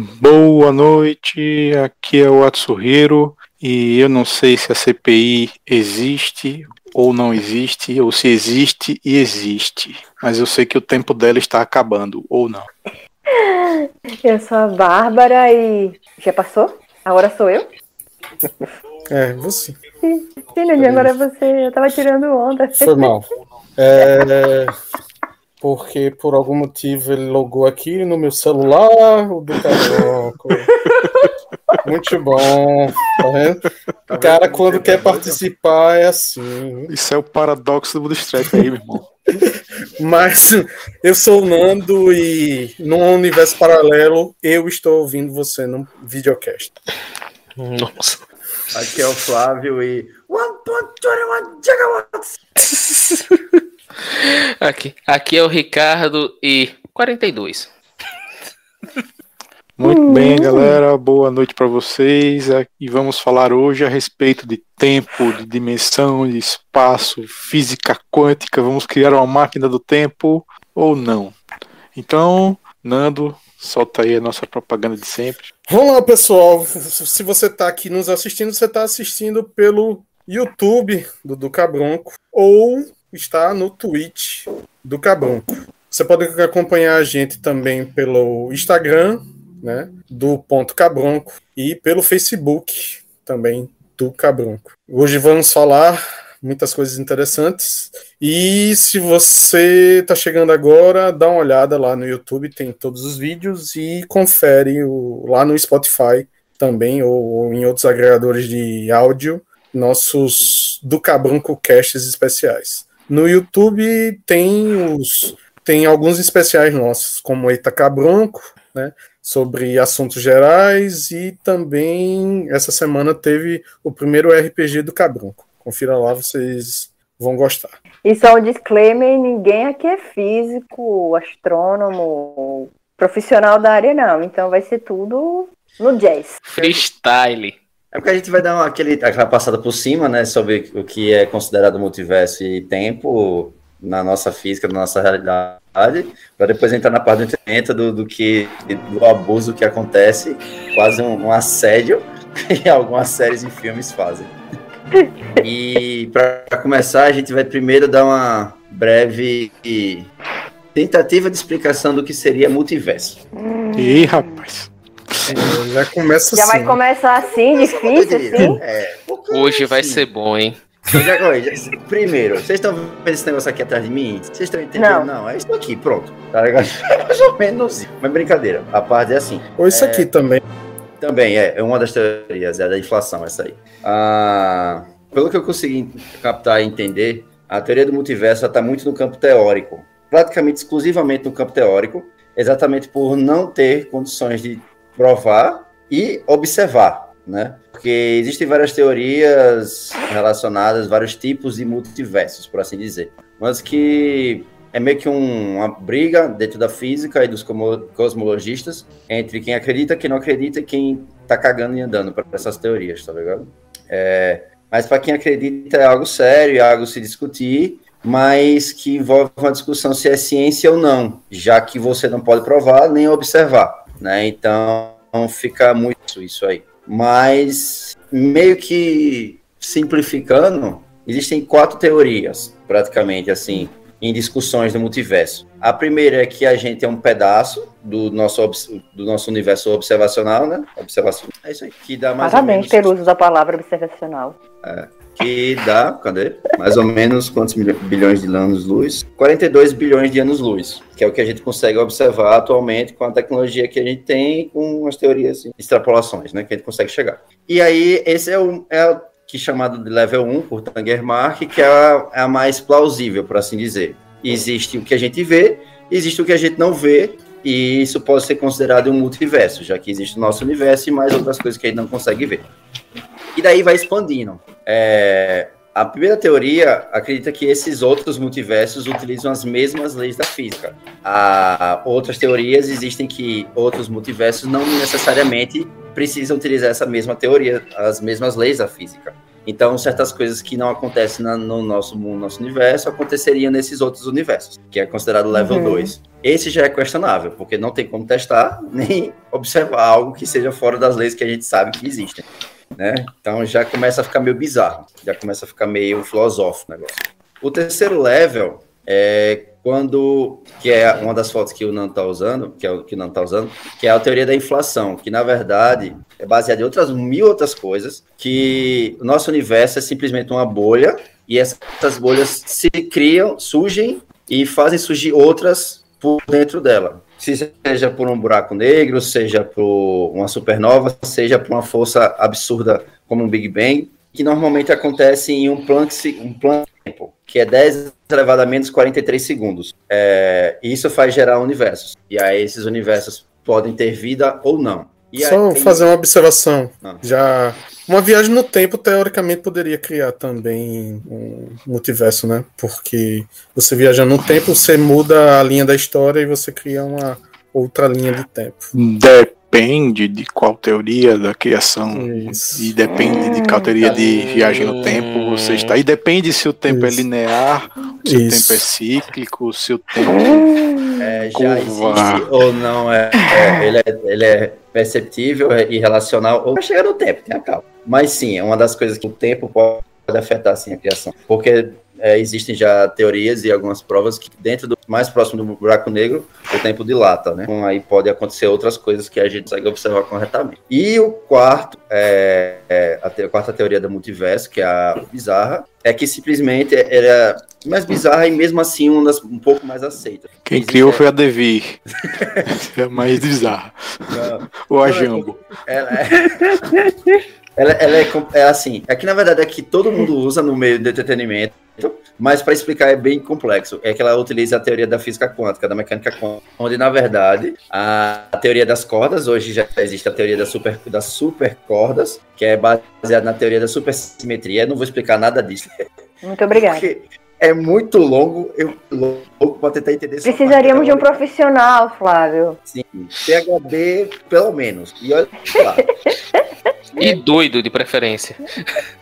Boa noite, aqui é o Atsuhiro e eu não sei se a CPI existe ou não existe, ou se existe e existe, mas eu sei que o tempo dela está acabando, ou não. Eu sou a Bárbara e. Já passou? Agora sou eu? É, você. Sim, agora é você. Eu tava tirando onda. Foi mal. É, porque por algum motivo ele logou aqui no meu celular, o do Cabroco. Muito bom. Tá vendo? O cara, quando quer participar, é assim. Isso é o paradoxo do Bootstrap aí, meu irmão. Mas eu sou o Nando e num universo paralelo eu estou ouvindo você no videocast. Nossa. Aqui é o Flávio e 1.21 gigawatts. Aqui, aqui é o Ricardo e 42. Muito bem, galera. Boa noite para vocês. E vamos falar hoje a respeito de tempo, de dimensão, de espaço, física quântica. Vamos criar uma máquina do tempo ou não? Então, Nando, solta aí a nossa propaganda de sempre. Vamos lá, pessoal. Se você está aqui nos assistindo, você está assistindo pelo YouTube do Duca Bronco ou está no Twitch do Cabronco. Você pode acompanhar a gente também pelo Instagram, né, do Ponto Cabronco, e pelo Facebook também do Cabronco. Hoje vamos falar muitas coisas interessantes. E se você está chegando agora, dá uma olhada lá no YouTube, tem todos os vídeos e confere o, lá no Spotify também, ou, ou em outros agregadores de áudio, nossos do Cabronco Casts especiais. No YouTube tem os tem alguns especiais nossos, como Eita Cabronco, né, sobre assuntos gerais e também essa semana teve o primeiro RPG do Cabronco. Confira lá, vocês vão gostar. E só um disclaimer, ninguém aqui é físico, astrônomo, profissional da área não, então vai ser tudo no jazz. Freestyle. É porque a gente vai dar uma, aquele, aquela passada por cima, né, sobre o que é considerado multiverso e tempo na nossa física, na nossa realidade, para depois entrar na parte do entendimento do, do, que, do abuso que acontece, quase um, um assédio que algumas séries e filmes fazem. E para começar, a gente vai primeiro dar uma breve tentativa de explicação do que seria multiverso. Ih, rapaz. Já começa Já assim. vai começar assim, difícil, assim? É, Hoje vai assim. ser bom, hein? Já- Primeiro, vocês estão vendo esse negócio aqui atrás de mim? Vocês estão entendendo? Não. Não, é isso aqui, pronto. Tá ligado? É mais ou menos. Mas brincadeira, a parte é assim. Ou isso aqui também. Também é, é uma das teorias, é da inflação, essa aí. Ah, pelo que eu consegui captar e entender, a teoria do multiverso está muito no campo teórico, praticamente exclusivamente no campo teórico, exatamente por não ter condições de provar e observar, né? Porque existem várias teorias relacionadas, vários tipos de multiversos, por assim dizer. Mas que é meio que um- uma briga dentro da física e dos cosmologistas entre quem acredita, quem não acredita e quem tá cagando e andando para essas teorias, tá ligado? É, mas para quem acredita é algo sério, é algo se discutir, mas que envolve uma discussão se é ciência ou não, já que você não pode provar nem observar, né? Então fica muito isso aí. Mas meio que simplificando, existem quatro teorias, praticamente assim, em discussões do multiverso. A primeira é que a gente é um pedaço do nosso, do nosso universo observacional, né? Observação. É isso aí. Que dá mais Parabéns ou pelo menos. uso da palavra observacional. Que dá, cadê? Mais ou menos quantos bilhões de anos-luz? 42 bilhões de anos-luz, que é o que a gente consegue observar atualmente com a tecnologia que a gente tem, com as teorias, extrapolações, né? Que a gente consegue chegar. E aí, esse é o, é o que é chamado de level 1 por Tangermark, que é a, é a mais plausível, por assim dizer. Existe o que a gente vê, existe o que a gente não vê, e isso pode ser considerado um multiverso, já que existe o nosso universo e mais outras coisas que a gente não consegue ver. E daí vai expandindo. É, a primeira teoria acredita que esses outros multiversos utilizam as mesmas leis da física. Há outras teorias existem que outros multiversos não necessariamente precisam utilizar essa mesma teoria, as mesmas leis da física. Então, certas coisas que não acontecem na- no nosso mundo, no nosso universo, aconteceriam nesses outros universos, que é considerado level Uhum. 2. esse já é questionável, porque não tem como testar nem observar algo que seja fora das leis que a gente sabe que existem. Né? Então já começa a ficar meio bizarro, já começa a ficar meio filosófico o negócio. O terceiro level é quando que é uma das fotos que o Nan está usando, que é o que o Nan está usando, que é a teoria da inflação, que na verdade é baseada em outras mil outras coisas, que o nosso universo é simplesmente uma bolha e essas bolhas se criam, surgem e fazem surgir outras por dentro dela. Se seja por um buraco negro, seja por uma supernova, seja por uma força absurda como um Big Bang, que normalmente acontece em um Planck, um tempo, que é 10 elevado a menos 43 segundos. É, isso faz gerar universos. E aí esses universos podem ter vida ou não. E Só aí, fazer uma observação. Ah. Já uma viagem no tempo teoricamente poderia criar também um multiverso, né? Porque você viajando no tempo, você muda a linha da história e você cria uma outra linha de tempo. Depende de qual teoria da criação. Isso. E depende de qual teoria de viagem no tempo você está. E depende se o tempo é Isso. linear, se o Isso. tempo é cíclico, se o tempo. é, já Curva. existe ou não é, é, ele é, ele é perceptível é irrelacional ou vai chegar no tempo, tenha calma. Mas sim, é uma das coisas que o tempo pode afetar sim a criação, porque é, existem já teorias e algumas provas que dentro do mais próximo do buraco negro o tempo dilata, né? Então aí pode acontecer outras coisas que a gente consegue observar corretamente. E o quarto, é, é, a, te- a quarta teoria do multiverso, que é a bizarra, é que simplesmente ela é mais bizarra e mesmo assim uma das um pouco mais aceita. Quem Existe- criou foi a Devir. é mais bizarro. Não, Ou a Jambo. Ela é, ela, ela é, é assim, é que na verdade é que todo mundo usa no meio do entretenimento, mas para explicar é bem complexo. É que ela utiliza a teoria da física quântica, da mecânica quântica, onde na verdade a, a teoria das cordas, hoje já existe a teoria das super, das supercordas, que é baseada na teoria da supersimetria. Eu não vou explicar nada disso, Muito obrigada. porque é muito longo, eu louco para tentar entender Precisaríamos de um profissional, Flávio. Sim, PHD pelo menos. E olha lá. E doido de preferência.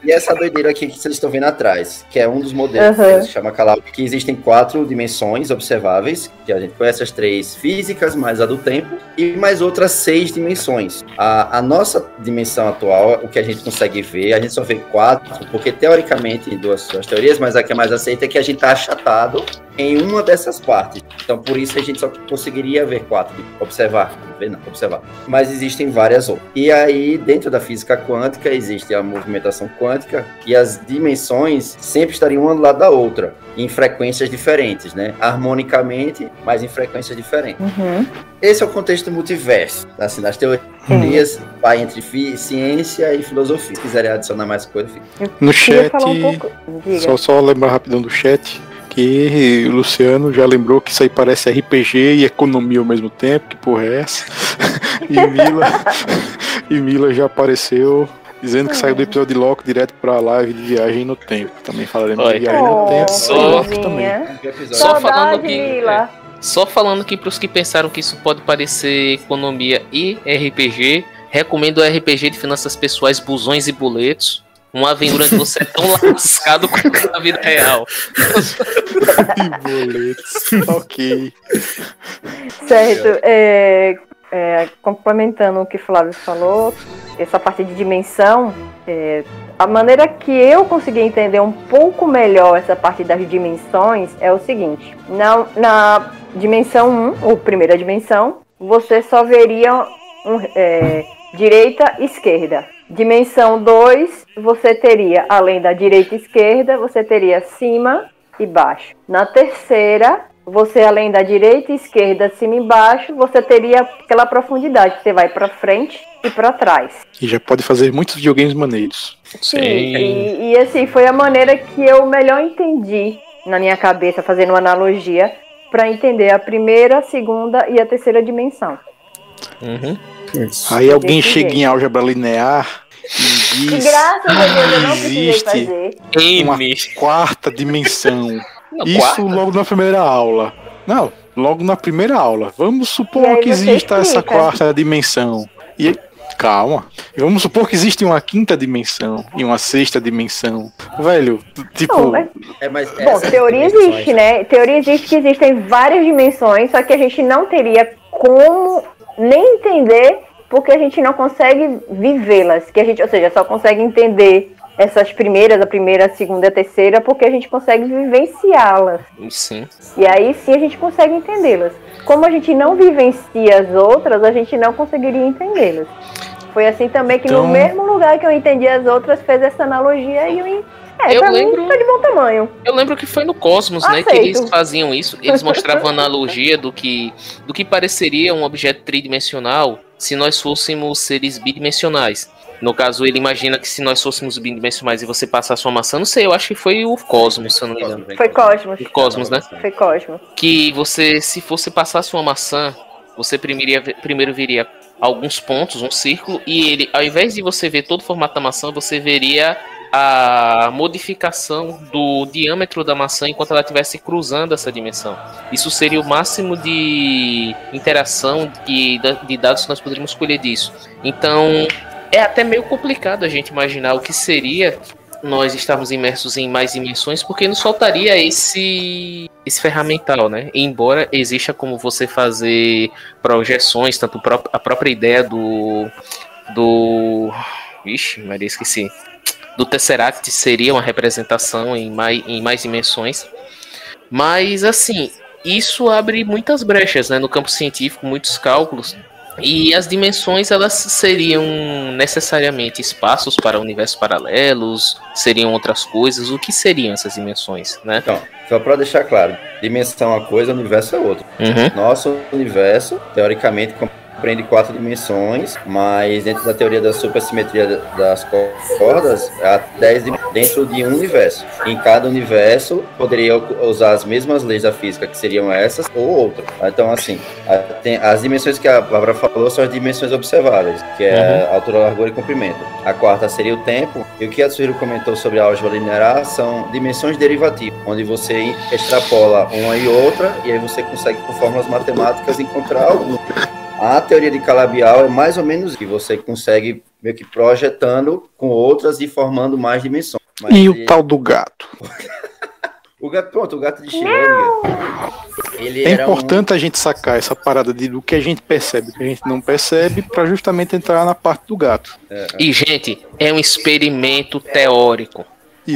E essa doideira aqui que vocês estão vendo atrás, que é um dos modelos, Aham. que se chama Calau, que existem quatro dimensões observáveis, que a gente conhece as três físicas, mais a do tempo, e mais outras seis dimensões. A, a nossa dimensão atual, o que a gente consegue ver, a gente só vê quatro, porque teoricamente, em duas, duas teorias, mas a que é mais aceita é que a gente está achatado em uma dessas partes. Então, por isso a gente só conseguiria ver quatro, observar, ver não, observar. Mas existem várias outras. E aí, dentro da física quântica, existe a movimentação quântica e as dimensões sempre estariam uma do lado da outra, em frequências diferentes, né? Harmonicamente, mas em frequências diferentes. Uhum. Esse é o contexto do multiverso, assim, das teorias, vai entre ciência e filosofia. Se quiserem adicionar mais coisa, fica. No chat, um pouco. Só, só lembrar rapidão do chat, que o Luciano já lembrou que isso aí parece RPG e economia ao mesmo tempo, que porra é essa? e Mila, e Mila já apareceu dizendo que saiu do episódio de Loki direto pra live de viagem no tempo. Também falaremos Olha. de viagem no Oh, tempo. Só- Loki também. Só falando que- Mila. Só falando aqui pros que pensaram que isso pode parecer economia e RPG, recomendo o RPG de finanças pessoais, busões e boletos. Uma aventura onde você é tão lascado quanto na vida real. Boletos. ok. Certo. É, é, complementando o que o Flávio falou, essa parte de dimensão, é, a maneira que eu consegui entender um pouco melhor essa parte das dimensões é o seguinte: na, na dimensão 1, ou primeira dimensão, você só veria um, é, direita e esquerda. Dimensão 2, você teria, além da direita e esquerda, você teria cima e baixo. Na terceira, você além da direita e esquerda, cima e baixo, você teria aquela profundidade, que você vai para frente e para trás. E já pode fazer muitos videogames maneiros. Sim, e, e assim, foi a maneira que eu melhor entendi na minha cabeça, fazendo uma analogia, para entender a primeira, a segunda e a terceira dimensão. Uhum. Isso. Aí alguém Desse chega jeito. em álgebra linear e diz graças a Deus eu não precisei existe fazer. uma quarta dimensão. Não, Isso quarta? logo na primeira aula. Não, logo na primeira aula. Vamos E supor que você exista essa explica. quarta dimensão. E calma. Vamos supor que existe uma quinta dimensão e uma sexta dimensão. Velho, tipo. Não, mas- É, mas Bom, essas teoria dimensões- existe, né? Teoria existe que existem várias dimensões, só que a gente não teria como nem entender porque a gente não consegue vivê-las. Que a gente, ou seja, só consegue entender essas primeiras, a primeira, a segunda e a terceira, porque a gente consegue vivenciá-las. Sim. E aí sim a gente consegue entendê-las. Como a gente não vivencia as outras, a gente não conseguiria entendê-las. Foi assim também que Então- no mesmo lugar que eu entendi as outras, fez essa analogia e eu. É, Eu pra lembro- mim tá de bom tamanho. Eu lembro que foi no Cosmos, né, que Aceito. eles faziam isso. Eles mostravam a analogia do que, do que pareceria um objeto tridimensional se nós fôssemos seres bidimensionais. No caso, ele imagina que se nós fôssemos bidimensionais e você passasse uma maçã, não sei, eu acho que foi o Cosmos, se eu não me engano. Foi Cosmos. O Cosmos, né? Foi Cosmos. Que você, se você passasse uma maçã, você primeiro, primeiro veria alguns pontos, um círculo, e ele, ao invés de você ver todo o formato da maçã, você veria a modificação do diâmetro da maçã enquanto ela estivesse cruzando essa dimensão. Isso seria o máximo de interação e de dados que nós poderíamos colher disso. Então, é até meio complicado a gente imaginar o que seria nós estarmos imersos em mais dimensões, porque nos faltaria esse esse ferramental, né? Embora exista como você fazer projeções, tanto a própria ideia do do Ixi, Maria, esqueci. Do Tesseract seria uma representação em mais, em mais dimensões. Mas assim, isso abre muitas brechas né, no campo científico, muitos cálculos. E as dimensões elas seriam necessariamente espaços para universos paralelos, seriam outras coisas. O que seriam essas dimensões, né? Então, só para deixar claro, dimensão é uma coisa, universo é outra. Uhum. Nosso universo, teoricamente, compreende quatro dimensões, mas dentro da teoria da supersimetria das cordas, há dez dentro de um universo. Em cada universo, poderia usar as mesmas leis da física, que seriam essas ou outras. Então, assim, as dimensões que a Bárbara falou são as dimensões observáveis, que é altura, largura e comprimento. A quarta seria o tempo, e o que a Tsuhiro comentou sobre a álgebra linear são dimensões derivativas, onde você extrapola uma e outra, e aí você consegue, por fórmulas matemáticas, encontrar algum. A teoria de Calabial é mais ou menos que você consegue meio que projetando com outras e formando mais dimensões. Mas E ele- o tal do gato? o gato, pronto, o gato de Schrödinger. Ele É era um- importante a gente sacar essa parada de, do que a gente percebe, do que a gente não percebe, para justamente entrar na parte do gato. E, gente, é um experimento teórico.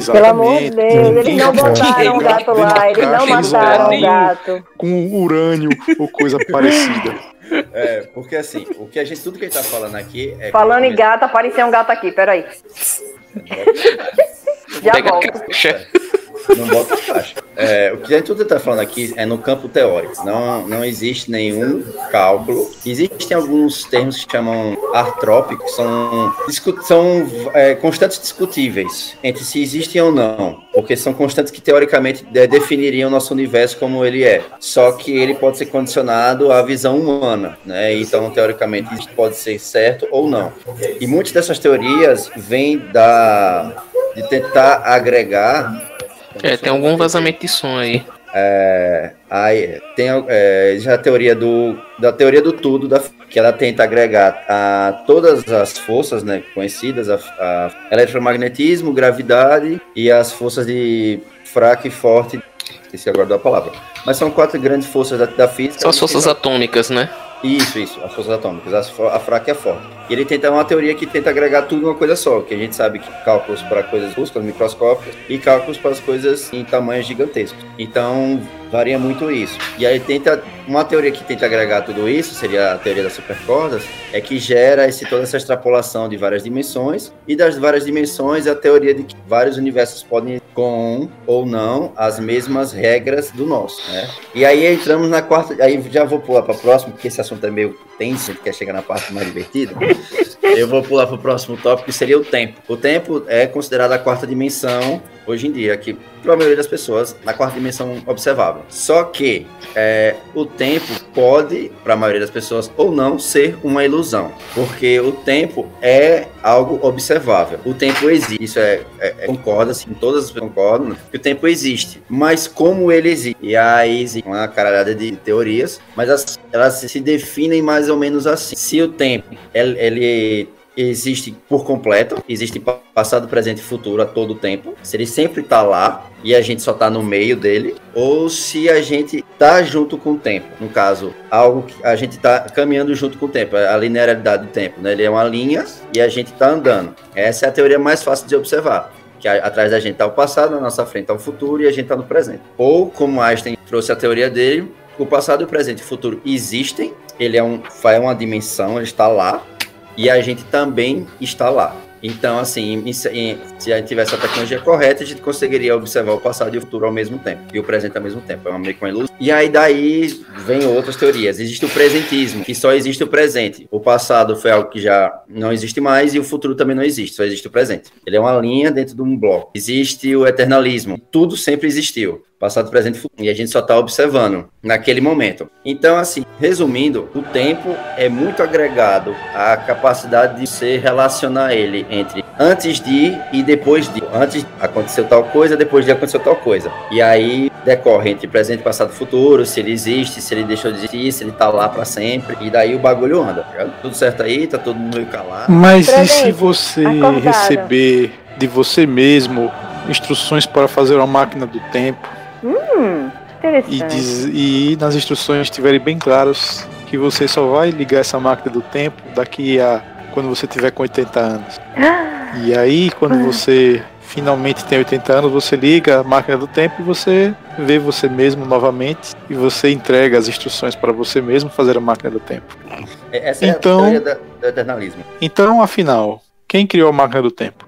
Pelo amor de Exatamente. Deus, eles não botaram o gato lá, eles não mataram o gato. Com urânio ou coisa parecida. É, porque assim, o que a gente, tudo que a gente tá falando aqui é. Falando em gato, apareceu um gato aqui, peraí. Já volto. Não bota caixa. É, o que a gente está falando aqui é no campo teórico. Não, não existe nenhum cálculo. Existem alguns termos que chamam artrópicos, que são, são é, constantes discutíveis entre se existem ou não. Porque são constantes que teoricamente de- definiriam o nosso universo como ele é. Só que ele pode ser condicionado à visão humana. Né? Então, teoricamente, isso pode ser certo ou não. E muitas dessas teorias vêm da, de tentar agregar É, tem algum vazamento de som aí. é, aí tem é, já a teoria do da teoria do tudo da que ela tenta agregar a todas as forças né, conhecidas a, a eletromagnetismo gravidade e as forças de fraco e forte esqueci agora da palavra mas são quatro grandes forças da, da física São as forças atômicas, né? isso, isso, as forças atômicas, as a fraca e a forte. E ele tenta uma teoria que tenta agregar tudo numa coisa só, que a gente sabe que cálculos para coisas minúsculas, microscópicas, e cálculos para as coisas em tamanhos gigantescos. Então, varia muito isso. E aí tenta, uma teoria que tenta agregar tudo isso, seria a teoria das supercordas, é que gera esse, toda essa extrapolação de várias dimensões, e das várias dimensões a teoria de que vários universos podem com ou não as mesmas regras do nosso, né? E aí entramos na quarta, aí já vou pular para a próxima, porque esse assunto é meio tenso, gente quer chegar na parte mais divertida. Eu vou pular para o próximo tópico, que seria o tempo. O tempo é considerado a quarta dimensão hoje em dia, que para a maioria das pessoas, na quarta dimensão observável. Só que é, o tempo pode, para a maioria das pessoas, ou não, ser uma ilusão. Porque o tempo é algo observável. O tempo existe. Isso é, é, é concorda, assim, todas as pessoas concordam, que o tempo existe. Mas como ele existe? E aí existe uma caralhada de teorias, mas elas, elas se definem mais ou menos assim. Se o tempo ele, ele existe por completo, existe passado, presente e futuro a todo tempo. Se ele sempre está lá e a gente só está no meio dele, ou se a gente está junto com o tempo. No caso, algo que a gente está caminhando junto com o tempo, a linearidade do tempo, né? Ele é uma linha e a gente está andando. Essa é a teoria mais fácil de observar. Que atrás da gente está o passado, na nossa frente está o futuro e a gente está no presente. Ou, como Einstein trouxe a teoria dele, o passado, o presente e o futuro existem, ele é, um, é uma dimensão, ele está lá, e a gente também está lá. Então, assim, se a gente tivesse a tecnologia correta, a gente conseguiria observar o passado e o futuro ao mesmo tempo, e o presente ao mesmo tempo. É uma meio que uma ilusão. E aí daí vem outras teorias. Existe o presentismo, que só existe o presente. O passado foi algo que já não existe mais e o futuro também não existe, só existe o presente. Ele é uma linha dentro de um bloco. Existe o eternalismo. Tudo sempre existiu passado, presente e futuro. E a gente só está observando naquele momento. Então, assim, resumindo, o tempo é muito agregado à capacidade de se relacionar ele entre antes de e depois de. Antes aconteceu tal coisa, depois de aconteceu tal coisa. E aí decorre entre presente, passado e futuro, se ele existe, se ele deixou de existir, se ele tá lá para sempre. E daí o bagulho anda. Tá tudo certo aí, tá todo mundo meio calado. Mas e se você acordado. receber de você mesmo instruções para fazer uma máquina do tempo? Hum, interessante. E, diz, e nas instruções estiverem bem claros que você só vai ligar essa máquina do tempo daqui a quando você tiver com 80 anos. E aí, quando você finalmente tem 80 anos, você liga a máquina do tempo e você vê você mesmo novamente e você entrega as instruções para você mesmo fazer a máquina do tempo. É, essa então, é a teoria do eternalismo. Então, afinal, quem criou a máquina do tempo?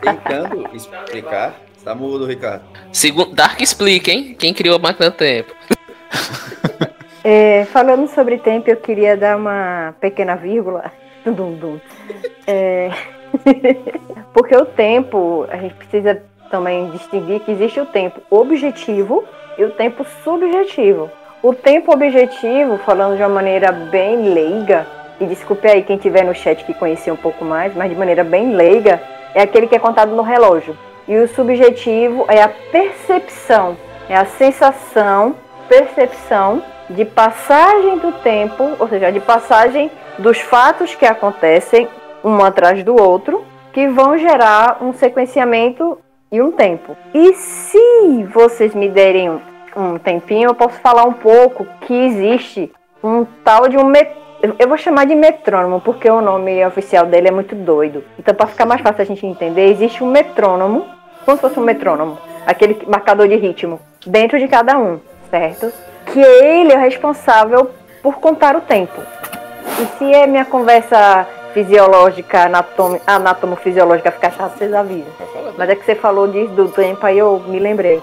Tentando explicar Tá mudo, Ricardo. Segundo, Dark explica, hein? Quem criou a máquina do tempo. É, falando sobre tempo, eu queria dar uma pequena vírgula. Dum, dum. É, porque o tempo, a gente precisa também distinguir que existe o tempo objetivo e o tempo subjetivo. O tempo objetivo, falando de uma maneira bem leiga, e desculpe aí quem tiver no chat que conhecer um pouco mais, mas de maneira bem leiga, é aquele que é contado no relógio. E o subjetivo é a percepção, é a sensação, percepção de passagem do tempo, ou seja, de passagem dos fatos que acontecem um atrás do outro, que vão gerar um sequenciamento e um tempo. E se vocês me derem um tempinho, eu posso falar um pouco que existe um tal de um eu vou chamar de metrônomo, porque o nome oficial dele é muito doido. Então, para ficar mais fácil a gente entender, existe um metrônomo como se fosse um metrônomo, aquele marcador de ritmo, dentro de cada um, certo? Que ele é o responsável por contar o tempo. E se é minha conversa fisiológica, anatom, anatomo-fisiológica ficar chata, vocês avisam. Mas é que você falou disso do tempo, aí eu me lembrei.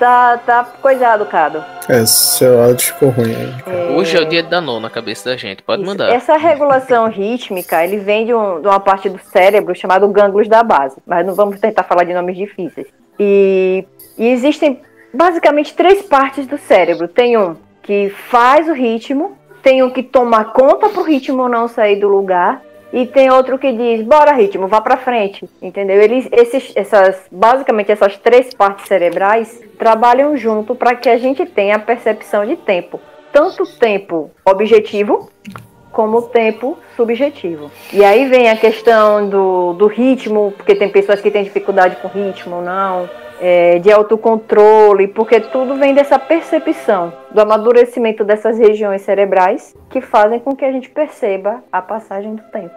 Tá, tá coisado, Cado. É, seu áudio ficou ruim. É... Hoje é o dia da na cabeça da gente, pode Isso. mandar. Essa regulação rítmica, ele vem de, um, de uma parte do cérebro chamado gânglios da base, mas não vamos tentar falar de nomes difíceis. E, e existem basicamente três partes do cérebro. Tem um que faz o ritmo, tem um que toma conta para o ritmo não sair do lugar e tem outro que diz, bora ritmo, vá para frente, entendeu? Eles, esses, essas, basicamente essas três partes cerebrais trabalham junto para que a gente tenha a percepção de tempo, tanto tempo objetivo como tempo subjetivo. E aí vem a questão do, do ritmo, porque tem pessoas que têm dificuldade com ritmo, não é, de autocontrole, porque tudo vem dessa percepção, do amadurecimento dessas regiões cerebrais que fazem com que a gente perceba a passagem do tempo.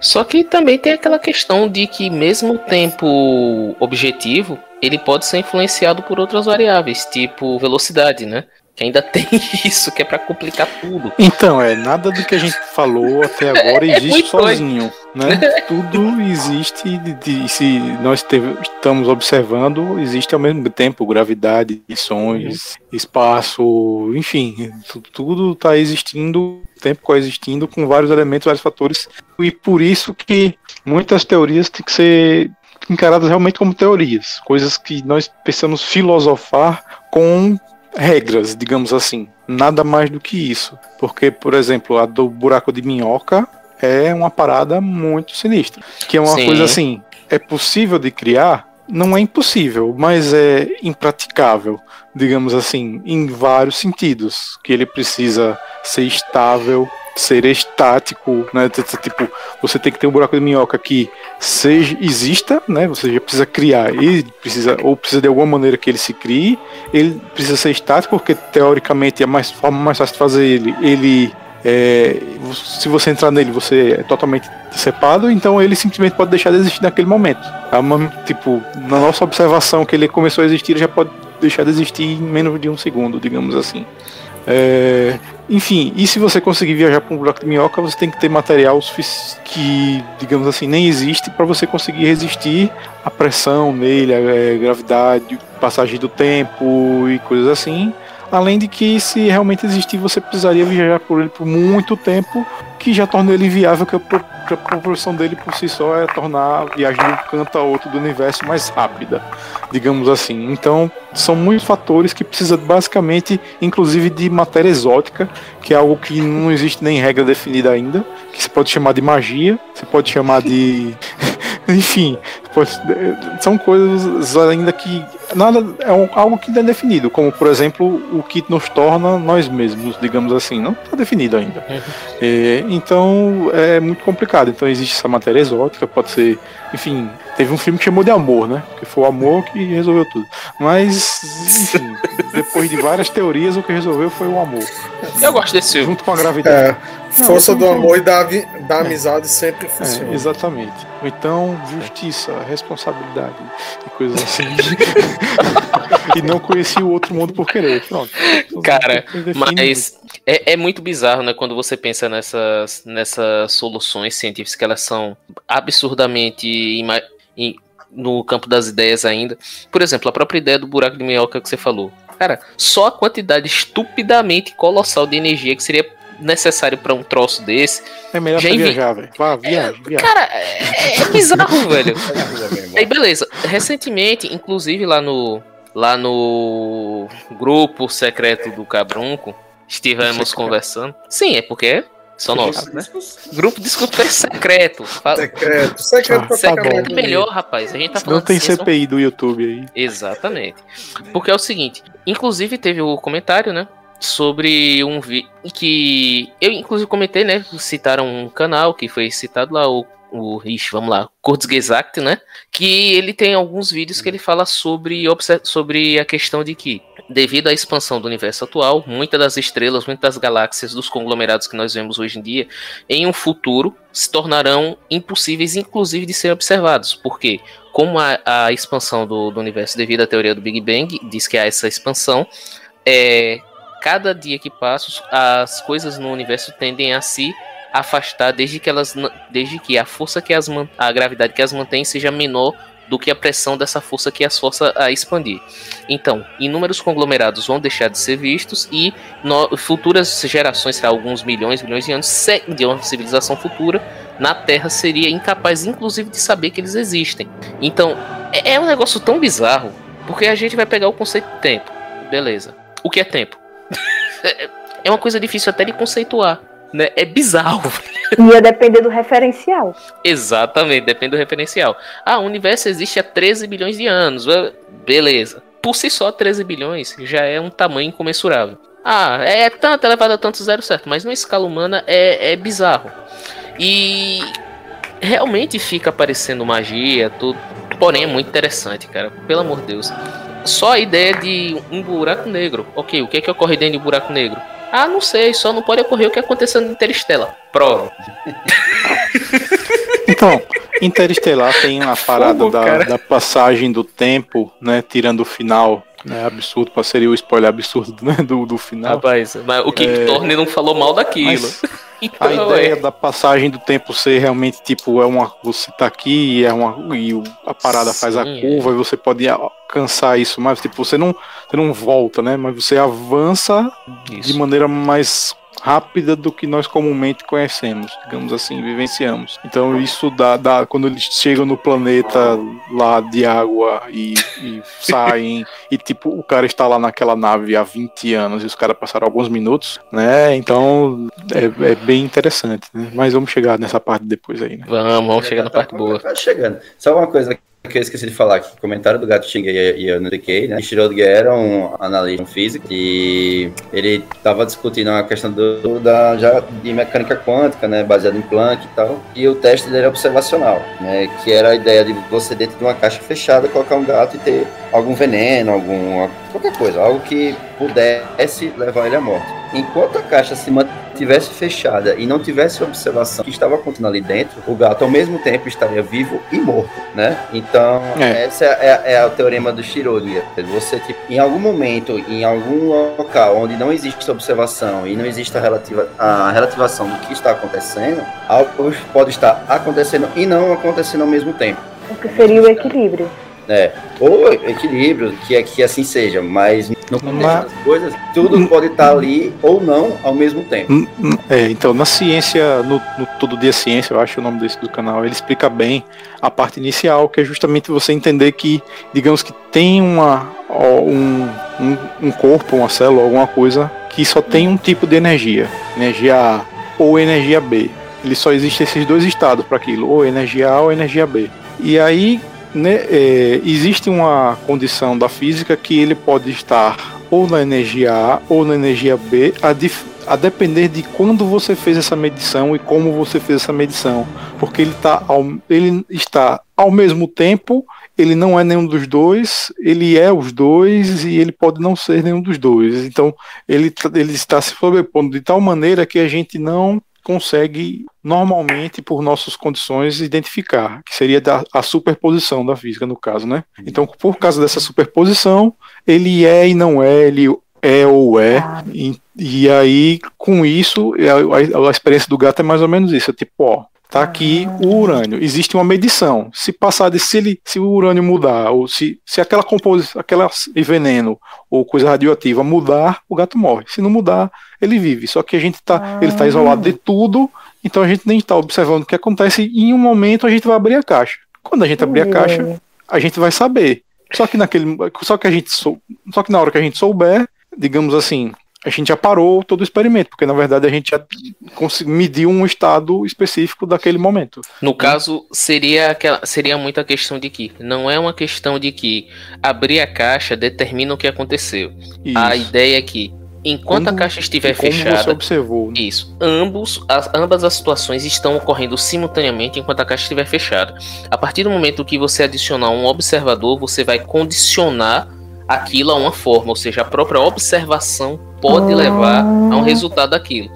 Só que também tem aquela questão de que mesmo o tempo objetivo, ele pode ser influenciado por outras variáveis, tipo velocidade, né? Que ainda tem isso, que é para complicar tudo. Então, é, nada do que a gente falou até agora é existe sozinho. Né? tudo existe, e se nós estamos observando, existe ao mesmo tempo gravidade, sons, uhum. espaço, enfim, tudo está existindo, tempo coexistindo com vários elementos, vários fatores, e por isso que muitas teorias têm que ser encaradas realmente como teorias, coisas que nós pensamos filosofar com regras, digamos assim. Nada mais do que isso. Porque, por exemplo, a do buraco de minhoca é uma parada muito sinistra. Que é uma Sim. coisa assim, é possível de criar? Não é impossível, mas é impraticável, digamos assim, em vários sentidos. Que ele precisa ser estável, ser estático, né? Tipo, você tem que ter um buraco de minhoca que seja exista, né? Você já precisa criar, ele precisa ou precisa de alguma maneira que ele se crie. Ele precisa ser estático porque teoricamente é mais forma mais fácil de fazer ele. Ele é, se você entrar nele, você é totalmente decepado, então ele simplesmente pode deixar de existir naquele momento. É uma, tipo, na nossa observação que ele começou a existir, já pode deixar de existir em menos de um segundo, digamos assim. É, enfim, e se você conseguir viajar para um buraco de minhoca, você tem que ter material que, digamos assim, nem existe para você conseguir resistir à pressão nele, à é, gravidade, passagem do tempo e coisas assim. Além de que, se realmente existir, você precisaria viajar por ele por muito tempo, que já torna ele inviável, que a, pro- que a proporção dele por si só é tornar a viagem de um canto a outro do universo mais rápida, digamos assim. Então, são muitos fatores que precisa basicamente, inclusive, de matéria exótica, que é algo que não existe nem regra definida ainda, que você pode chamar de magia, você pode chamar de. Enfim, pode- são coisas ainda que nada é um- algo que não é definido, como por exemplo o que nos torna nós mesmos, digamos assim, não está definido ainda. É, então é muito complicado. Então existe essa matéria exótica, pode ser, enfim, teve um filme que chamou de amor, né? Que foi o amor que resolveu tudo. Mas, enfim, depois de várias teorias, o que resolveu foi o amor, Eu gosto desse filme. junto com a gravidade. É, força do amor e da, da amizade sempre É, funciona. exatamente. Ou então, justiça, responsabilidade e coisas assim. e não conheci o outro mundo por querer. Pronto. Cara, Mas é, é muito bizarro, né? Quando você pensa nessas, nessas soluções científicas que elas são absurdamente no campo das ideias ainda. Por exemplo, a própria ideia do buraco de minhoca que você falou. Cara, só a quantidade estupidamente colossal de energia que seria necessário para um troço desse. É melhor já viajar, velho. Vá, viaja, viaja. Cara, é, é bizarro, velho. Aí, beleza. Recentemente, inclusive lá no lá no grupo secreto do Cabrunco, estivemos conversando. Sim, é porque são nossos, né? Grupo de discussão secreto. Secreto, secreto Ah, pra tá É bonito. melhor, rapaz. A gente tá falando Não tem de ciência, CPI do YouTube aí. Exatamente. Porque é o seguinte, inclusive teve o comentário, né? Sobre um vídeo que eu inclusive comentei, né? Citaram um canal que foi citado lá, o, o ixi, vamos lá, Kurzgesagt, né? Que ele tem alguns vídeos que ele fala sobre, sobre a questão de que, devido à expansão do universo atual, muitas das estrelas, muitas das galáxias, dos conglomerados que nós vemos hoje em dia, em um futuro se tornarão impossíveis, inclusive, de serem observados. Por quê? como a, a expansão do, do universo devido à teoria do Big Bang diz que há essa expansão, é, cada dia que passa as coisas no universo tendem a se afastar desde que elas desde que a força que as a gravidade que as mantém seja menor do que a pressão dessa força que as força a expandir. Então, inúmeros conglomerados vão deixar de ser vistos e no- futuras gerações, será alguns milhões, milhões de anos, de uma civilização futura na Terra seria incapaz, inclusive, de saber que eles existem. Então, é, é um negócio tão bizarro, porque a gente vai pegar o conceito de tempo. Beleza. O que é tempo? É- é uma coisa difícil até de conceituar. Né? É bizarro. Ia depender do referencial. Exatamente, depende do referencial. Ah, o universo existe há 13 bilhões de anos. Ah, Beleza. Por si só, 13 bilhões já é um tamanho incomensurável. Ah, é tanto, é elevado a tanto zero certo, mas numa escala humana é, é bizarro. E realmente fica parecendo magia, tudo. Porém, é muito interessante, cara. Pelo amor de Deus. Só a ideia de um buraco negro. Ok, o que é que ocorre dentro de um buraco negro? Ah, não sei, só não pode ocorrer o que aconteceu no Interstellar. Prova. Então, Interestelar tem a parada Fogo, da, da passagem do tempo, né? Tirando o final. Né, absurdo, pra- seria o spoiler absurdo né, do, do final. Rapaz, mas o que É. Thorne não falou mal daquilo. Então, a ideia da passagem do tempo ser realmente tipo é uma você tá aqui e é uma e a parada faz a Sim, é. curva e você pode alcançar isso mas tipo você não você não volta né mas você avança é, de isso. maneira mais rápida do que nós comumente conhecemos, digamos assim, vivenciamos. Então isso dá, dá quando eles chegam no planeta lá de água e, e saem e tipo o cara está lá naquela nave há 20 anos e os caras passaram alguns minutos, né? Então é, é bem interessante, né? Mas vamos chegar nessa parte depois aí, né? Vamos, vamos chegar na parte boa. Tá chegando. Só uma coisa que eu esqueci de falar aqui, comentário do Gato Xinga e eu não cliquei, né? Schrödinger era um analista físico e ele estava discutindo a questão do, da, já de mecânica quântica, né? Baseado em Planck e tal. E o teste dele era observacional, né? Que era a ideia de você dentro de uma caixa fechada colocar um gato e ter algum veneno, algum qualquer coisa, algo que pudesse levar ele à morte. Enquanto a caixa se mantivesse fechada e não tivesse observação que estava acontecendo ali dentro, o gato ao mesmo tempo estaria vivo e morto, né? Então, é. essa é, é, o teorema do Schrödinger. Você, tipo, em algum momento, em algum local onde não existe observação e não existe a, relativa, a relativação do que está acontecendo, algo pode estar acontecendo e não acontecendo ao mesmo tempo. O que seria o equilíbrio. É, ou equilíbrio, que, é, que assim seja, mas no contexto das coisas, tudo hum. pode estar ali ou não ao mesmo tempo. Hum, hum, é, então, na ciência, no, no Todo Dia Ciência, eu acho o nome desse do canal, ele explica bem a parte inicial, que é justamente você entender que, digamos que tem uma, um, um, um corpo, uma célula, alguma coisa que só tem um tipo de energia, energia A ou energia B. Ele só existe esses dois estados para aquilo, ou energia A ou energia B. E aí, né, é, existe uma condição da física que ele pode estar ou na energia A ou na energia B, a, a depender de quando você fez essa medição e como você fez essa medição, porque ele, tá ao, ele está ao mesmo tempo, ele não é nenhum dos dois, ele é os dois e ele pode não ser nenhum dos dois. Então ele, tá, ele está se sobrepondo de tal maneira que a gente não consegue normalmente por nossas condições identificar, que seria da, a superposição da física no caso, né? Então, por causa dessa superposição, ele é e não é, ele é ou é, ah. e, e, aí com isso a, a, a, experiência do gato é mais ou menos isso, é tipo, ó, tá aqui o urânio, existe uma medição, se passar de se ele, se o urânio mudar ou se, se aquela composição, aquela veneno ou coisa radioativa mudar, o gato morre. Se não mudar, ele vive. Só que a gente tá, ele está isolado de tudo, então a gente nem está observando o que acontece e em um momento a gente vai abrir a caixa. Quando a gente abrir a caixa, a gente vai saber. Só que naquele, só que a gente sou, só que na hora que a gente souber, digamos assim, a gente já parou todo o experimento, porque na verdade a gente já mediu um estado específico daquele momento. No caso, seria, aquela, seria muito a questão de que não é uma questão de que abrir a caixa determina o que aconteceu. Isso. A ideia é que Enquanto como, a caixa estiver fechada, você observou, né? isso, ambos, as, ambas as situações estão ocorrendo simultaneamente enquanto a caixa estiver fechada. A partir do momento que você adicionar um observador, você vai condicionar aquilo a uma forma, ou seja, a própria observação pode levar a um ah. resultado daquilo.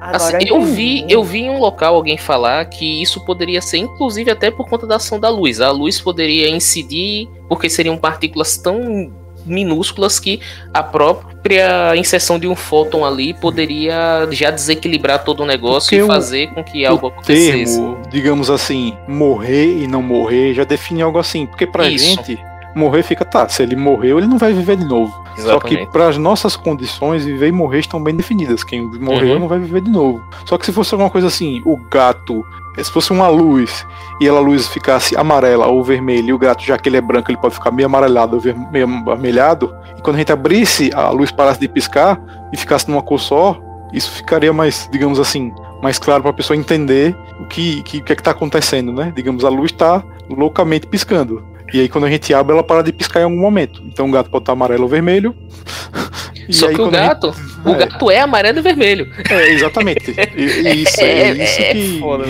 Assim, eu vi, eu vi em um local alguém falar que isso poderia ser, inclusive, até por conta da ação da luz. A luz poderia incidir, porque seriam partículas tão minúsculas que a própria inserção de um fóton ali poderia já desequilibrar todo o negócio Porque e fazer com que algo acontecesse. Termo, digamos assim, morrer e não morrer já define algo assim. Porque pra Isso. gente, morrer fica, tá, se ele morreu, ele não vai viver de novo. Exatamente. Só que para as nossas condições, viver e morrer estão bem definidas. Quem morreu uhum. não vai viver de novo. Só que se fosse alguma coisa assim, o gato, se fosse uma luz e ela luz ficasse amarela ou vermelha, e o gato, já que ele é branco, ele pode ficar meio amarelado ou meio avermelhado, e quando a gente abrisse, a luz parasse de piscar e ficasse numa cor só, isso ficaria mais, digamos assim, mais claro para a pessoa entender o que, que, que é que está acontecendo, né? Digamos, a luz está loucamente piscando. E aí quando a gente abre, ela para de piscar em algum momento. Então o gato pode estar amarelo ou vermelho. Só aí, que o gato, gente... o é. gato é amarelo e vermelho. É, exatamente. Isso, é, é isso é, que... Foda,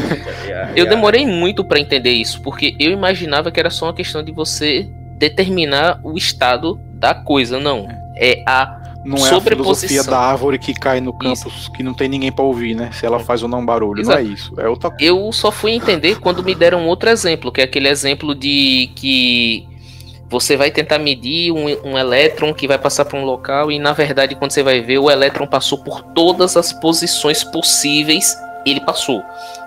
eu demorei muito para entender isso, porque eu imaginava que era só uma questão de você determinar o estado da coisa. Não. É a não é a filosofia da árvore que cai no campo isso. que não tem ninguém para ouvir, né? Se ela faz ou não barulho. Exato. Não é isso. É outra coisa. Eu só fui entender quando me deram outro exemplo, que é aquele exemplo de que você vai tentar medir um, um elétron que vai passar por um local e na verdade quando você vai ver o elétron passou por todas as posições possíveis, ele passou,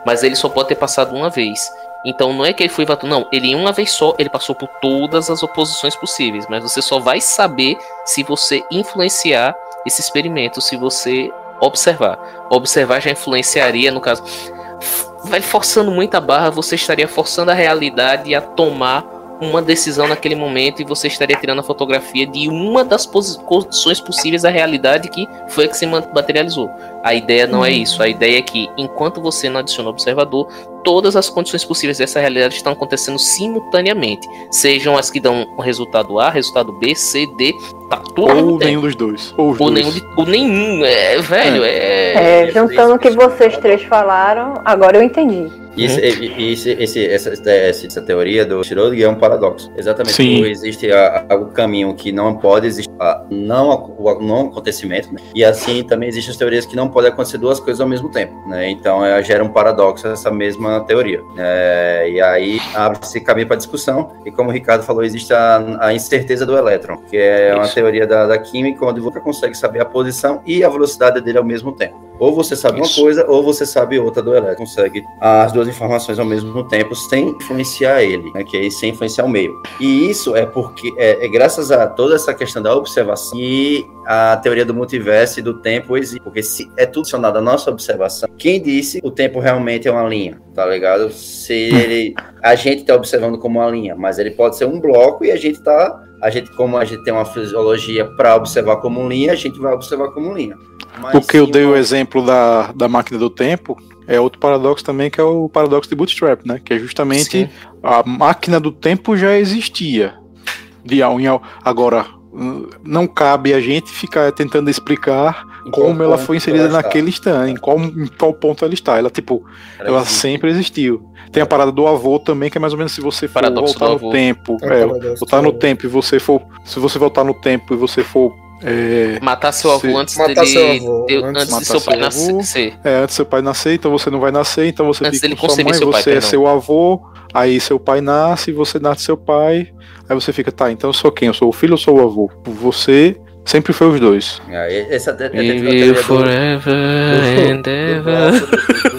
mas ele só pode ter passado uma vez. Então não é que ele foi vato, não. Ele uma vez só, ele passou por todas as oposições possíveis, mas você só vai saber se você influenciar esse experimento, se você observar. Observar já influenciaria, no caso. Vai forçando muita barra, você estaria forçando a realidade a tomar uma decisão naquele momento e você estaria tirando a fotografia de uma das condições possíveis da realidade que foi a que se materializou. A ideia não é isso. A ideia é que, enquanto você não adiciona observador, todas as condições possíveis dessa realidade estão acontecendo simultaneamente. Sejam as que dão o resultado A, resultado B, C, D, tá tudo Ou nenhum dos dois. Ou, ou dois. nenhum, de, ou nenhum. É, velho, é. É, é juntando o que vocês três falaram, agora eu entendi. Isso, uhum. esse, esse, essa, essa, teoria do Schrödinger é um paradoxo. Exatamente. Sim. Existe o caminho que não pode existir, não, o não acontecimento, né? e assim também existem as teorias que não podem acontecer duas coisas ao mesmo tempo. Né? Então é, gera um paradoxo essa mesma teoria. É, e aí abre-se caminho para discussão. E como o Ricardo falou, existe a, a incerteza do elétron, que é Isso. uma teoria da, da química onde você consegue saber a posição e a velocidade dele ao mesmo tempo. Ou você sabe Isso. uma coisa, ou você sabe outra do elétron. Consegue as duas informações ao mesmo tempo sem influenciar ele, né, que é sem influenciar o meio. E isso é porque é, é graças a toda essa questão da observação que a teoria do multiverso e do tempo existe. Porque se é tudo adicionado à nossa observação, quem disse o tempo realmente é uma linha, tá ligado? Se ele, a gente está observando como uma linha, mas ele pode ser um bloco e a gente está a gente, como a gente tem uma fisiologia para observar como linha, a gente vai observar como linha. Mas Porque eu dei o exemplo da, da máquina do tempo, é outro paradoxo também, que é o paradoxo de Bootstrap, né? Que é justamente sim. a máquina do tempo já existia. De agora, não cabe a gente ficar tentando explicar em como ela foi inserida ela naquele instante, em qual, em qual ponto ela está. Ela, tipo, ela, ela sempre existiu. Tem a parada do avô também, que é mais ou menos se você for Paradoxo voltar no tempo. É, é voltar no tempo e você for. Se você voltar no tempo e você for é, matar seu avô se, antes matar dele, seu avô, de, antes, antes de seu pai nascer. É, antes do seu pai nascer, então você não vai nascer, então você antes fica com sua mãe, seu pai, você é seu avô, aí seu pai nasce, você nasce seu pai, aí você fica, tá, então eu sou quem? Eu sou o filho ou sou o avô? Você Sempre foi os dois. É, essa é, é, forever and ever.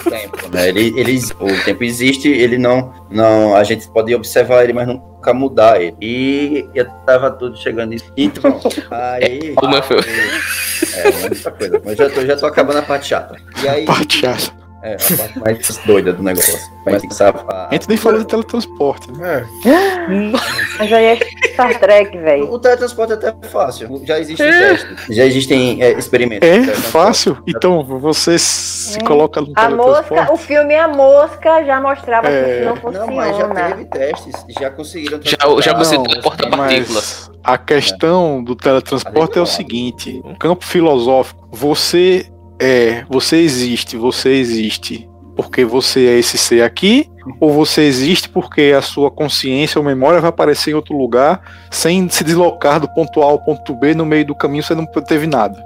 tempo, né? Ele, ele, o tempo existe, ele não, não. A gente pode observar ele, mas nunca mudar ele. E eu tava tudo chegando nisso. Então, aí. Como é, foi? É, muita coisa. Mas já tô, já tô acabando a parte chata. E aí. Parte chata. É, a parte mais doida do negócio. Mas. A gente nem falou de teletransporte. Né? É. Mas aí é Star Trek, velho. O teletransporte é até fácil. Já existem é. testes. Já existem é, experimentos. É fácil? Então você se é. coloca no a mosca, O filme A Mosca já mostrava é. que isso não funciona. Não, mas já teve testes. Já conseguiram. Já, já conseguiram teleportar partículas. A questão do teletransporte é o seguinte: campo filosófico. Você é, você existe, você existe porque você é esse ser aqui, ou você existe porque a sua consciência ou memória vai aparecer em outro lugar sem se deslocar do ponto A ao ponto B no meio do caminho você não teve nada.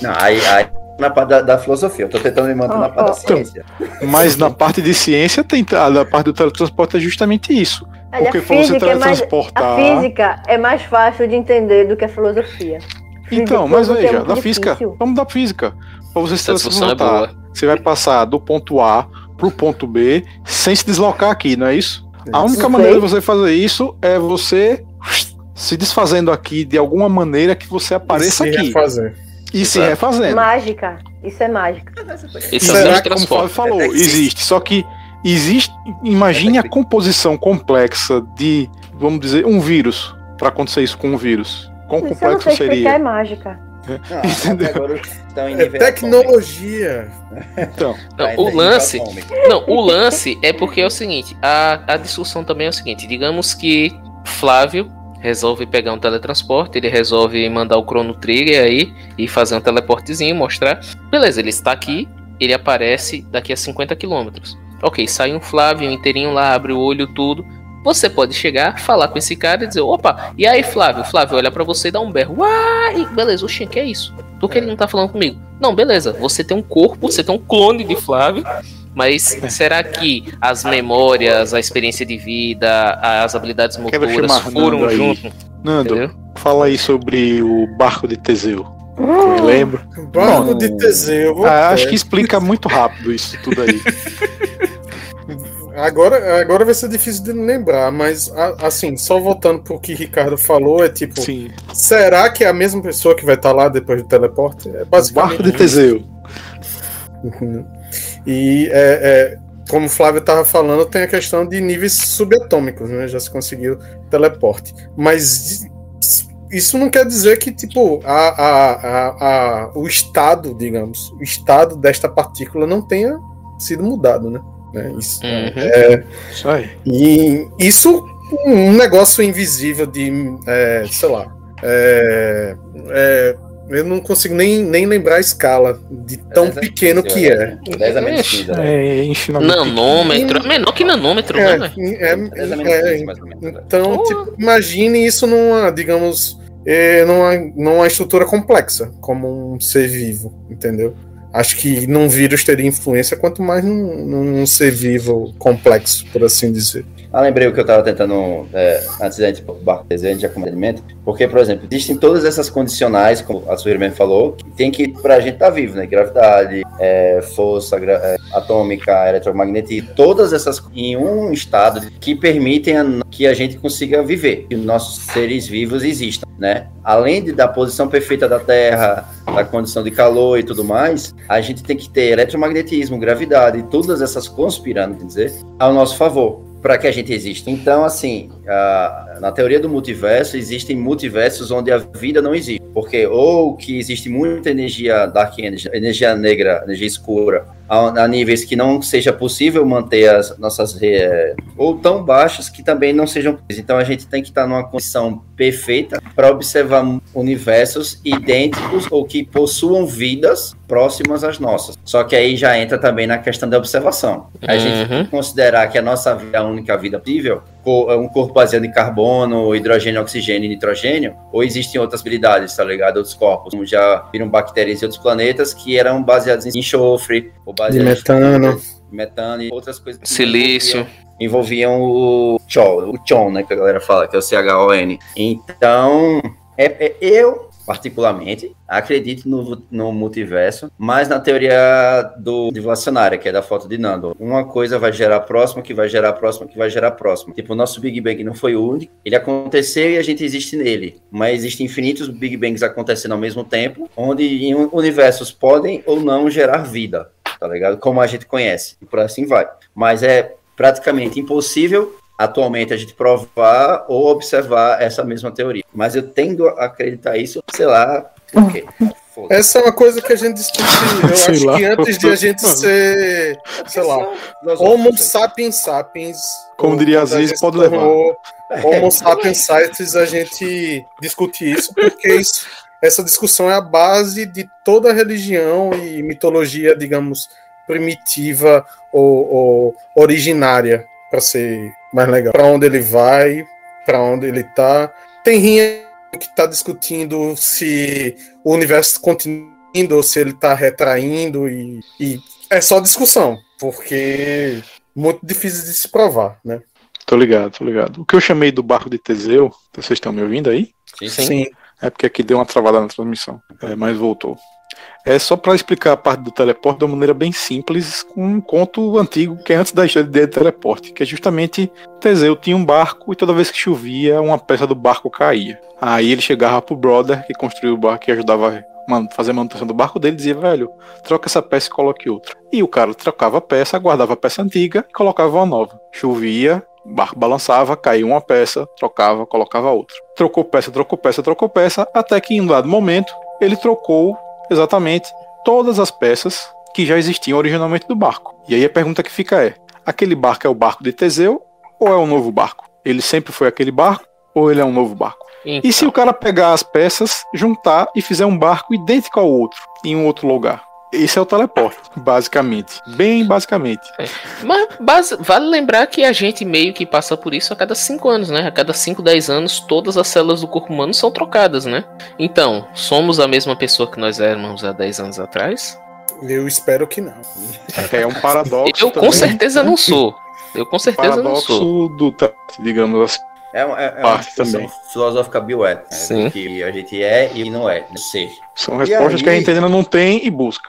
Não, aí, aí na parte da, da, filosofia, eu tô tentando me manter oh, na parte oh, da ciência. Mas na parte de ciência, tem, na parte do teletransporte é justamente isso. Olha, porque você teletransportar. É mais, a física é mais fácil de entender do que a filosofia. Então, mas veja, é da física, vamos da física. Pra você se transportar, é você vai passar do ponto A pro ponto B sem se deslocar aqui, não é isso? A única maneira de você fazer isso é você se desfazendo aqui de alguma maneira que você apareça e se aqui. Refazer. E se refazendo. Mágica. Isso é mágica. Isso é como o Flávio falou, existe. Só que existe. Imagine a composição complexa de, vamos dizer, um vírus. Para acontecer isso com um vírus. Quão Isso complexo seria? é mágica. Não, é tecnologia. Então, não, o lance, não, o lance é porque é o seguinte, a, a discussão também é o seguinte, digamos que Flávio resolve pegar um teletransporte, ele resolve mandar o Chrono Trigger aí e fazer um teleportezinho, mostrar. Beleza, ele está aqui, ele aparece daqui a 50 quilômetros. Ok, sai um Flávio inteirinho lá, abre o olho, tudo. Você pode chegar, falar com esse cara e dizer: opa, e aí, Flávio? Flávio olha para você e dá um berro. Uai! Beleza, oxi, que é isso? Por que ele não tá falando comigo? Não, beleza, você tem um corpo, você tem um clone de Flávio. Mas será que as memórias, a experiência de vida, as habilidades motoras foram junto? Nando, Entendeu? fala aí sobre o barco de Teseu. Uh, lembro. Barco Bom, de Teseu. Ah, acho que explica muito rápido isso tudo aí. Agora, agora vai ser difícil de lembrar, mas a- assim, só voltando pro que Ricardo falou, é tipo, Sim. será que é a mesma pessoa que vai estar lá depois do teleporte? É basicamente Barco de. Teseu. Uhum. E é, é, como o Flávio estava falando, tem a questão de níveis subatômicos, né? Já se conseguiu teleporte. Mas isso não quer dizer que, tipo, a, a, a, a- o estado, digamos, o estado desta partícula não tenha sido mudado, né? É, isso, Uhum. Isso aí. e isso, um negócio invisível de, é, sei lá, é, é, eu não consigo nem, nem lembrar a escala de tão pequeno que é. né? 10 a menos 15, né? É, ensinamento. Nanômetro. É menor que nanômetro, É, né, é, 10 a menos é, 15, mais ou menos. né? então, Porra. tipo, imagine isso numa, digamos, é, numa, numa estrutura complexa, como um ser vivo, entendeu? Acho que num vírus teria influência, quanto mais num, num ser vivo complexo, por assim dizer. Ah, lembrei o que eu estava tentando, é, antes da gente barco a gente já comentou, porque, por exemplo, existem todas essas condicionais, como a sua irmã falou, que tem que, para a gente estar vivo, né? Gravidade, é, força gra- é, atômica, eletromagnetismo, todas essas em um estado que permitem a- que a gente consiga viver, que nossos seres vivos existam, né? Além de, da posição perfeita da Terra, da condição de calor e tudo mais, a gente tem que ter eletromagnetismo, gravidade, todas essas conspirando, quer dizer, ao nosso favor para que a gente exista. Então, assim, na teoria do multiverso, existem multiversos onde a vida não existe. Porque ou que existe muita energia dark energy, energia negra, energia escura, a, a níveis que não seja possível manter as nossas re- ou tão baixas que também não sejam. Então a gente tem que estar numa condição perfeita para observar universos idênticos ou que possuam vidas próximas às nossas. Só que aí já entra também na questão da observação. A gente Uhum. que considerar que a nossa vida é a única vida possível, é um corpo baseado em carbono, hidrogênio, oxigênio e nitrogênio, ou existem outras habilidades, tá ligado? Outros corpos, como já viram bactérias de outros planetas que eram baseados em enxofre, ou De metano. em metano e outras coisas. que Silício. envolviam o CHON, o CHON, né, que a galera fala, que é o C-H-O-N. Então, é, é- eu, particularmente, acredito no, no multiverso, mas na teoria do divulacionária, que é da foto de Nando. Uma coisa vai gerar a próxima, que vai gerar a próxima, que vai gerar a próxima. Tipo, o nosso Big Bang não foi o único, ele aconteceu e a gente existe nele, mas existem infinitos Big Bangs acontecendo ao mesmo tempo, onde universos podem ou não gerar vida, tá ligado? Como a gente conhece, e por assim vai. Mas é praticamente impossível atualmente a gente provar ou observar essa mesma teoria. Mas eu tendo a acreditar isso, sei lá, por quê? Foda-se. Essa é uma coisa que a gente discute. Eu Sei acho lá. que antes de a gente ser, sei lá, Homo sapiens sapiens. Como diria Aziz, gente pode levar. Homo sapiens sapiens, a gente discute isso, porque isso- essa discussão é a base de toda a religião e mitologia, digamos, primitiva ou, ou originária, para ser mais legal. Para onde ele vai, para onde ele tá. Tem rinha que está discutindo se o universo continua indo ou se ele está retraindo e, e é só discussão, porque muito difícil de se provar, né? Tô ligado, tô ligado. O que eu chamei do barco de Teseu, vocês estão me ouvindo aí? Sim, Sim. É porque aqui deu uma travada na transmissão, é, mas voltou. É só para explicar a parte do teleporte de uma maneira bem simples, com um conto antigo que é antes da história de teleporte, que é justamente Teseu tinha um barco e toda vez que chovia, uma peça do barco caía. Aí ele chegava pro brother que construiu o barco e ajudava a fazer a manutenção do barco dele e dizia, velho, troca essa peça e coloque outra. E o cara trocava a peça, guardava a peça antiga e colocava uma nova. Chovia, o barco balançava, caiu uma peça, trocava, colocava outra. Trocou peça, trocou peça, trocou peça, até que em um dado momento ele trocou exatamente todas as peças que já existiam originalmente do barco. E aí a pergunta que fica é: aquele barco é o barco de Teseu ou é um novo barco? Ele sempre foi aquele barco ou ele é um novo barco? Então, E se o cara pegar as peças, juntar e fizer um barco idêntico ao outro, em um outro lugar? Esse é o teleporte, basicamente. Bem basicamente. Mas base- vale lembrar que a gente meio que passa por isso a cada 5 anos, né? A cada 5, 10 anos, todas as células do corpo humano são trocadas, né? Então, somos a mesma pessoa que nós éramos há 10 anos atrás? Eu espero que não. É um paradoxo. Eu com também. certeza não sou. Eu com certeza não sou. Paradoxo do digamos assim. É, uma- é, é uma Parte também. filosófica bioética, né? Sim. que a gente é e não é, ser. São respostas aí? que a gente ainda não tem e busca.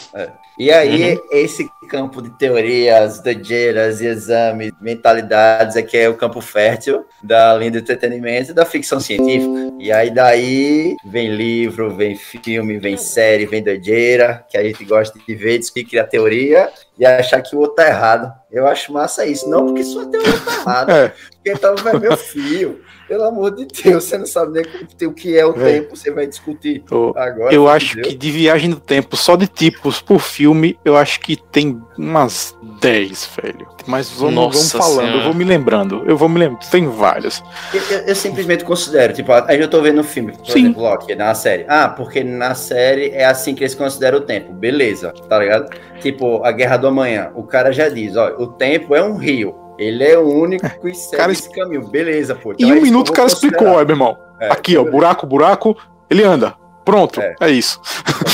E aí, esse campo de teorias, doideiras e exames, mentalidades, é que é o campo fértil da linha do entretenimento e da ficção científica. E aí, daí, vem livro, vem filme, vem série, vem doideira, que a gente gosta de ver, discutir, criar teoria e achar que o outro tá errado. Eu acho massa isso. Não porque sua teoria tá errada, É, porque então vai meu filho. Pelo amor de Deus, você não sabe nem o que é o É. tempo, você vai discutir eu, agora. eu acho Deus. que de viagem no tempo, só de tipos por filme, eu acho que tem umas 10, velho. Mas vamos, vamos falando, eu vou me lembrando. Eu vou me lembrando, tem vários. Eu, eu- eu simplesmente considero, tipo, aí eu tô vendo o filme, por Sim. exemplo, Loki, na série. Ah, porque na série é assim que eles consideram o tempo. Beleza, tá ligado? Tipo, a Guerra do Amanhã, o cara já diz, ó, o tempo é um rio. Ele é o único e segue Cara, esse caminho. Beleza, pô. Então Em é um que minuto o cara vou explicou, considerar. ó, meu irmão. É, Aqui, ó, buraco, buraco, ele anda. Pronto, É. é, isso.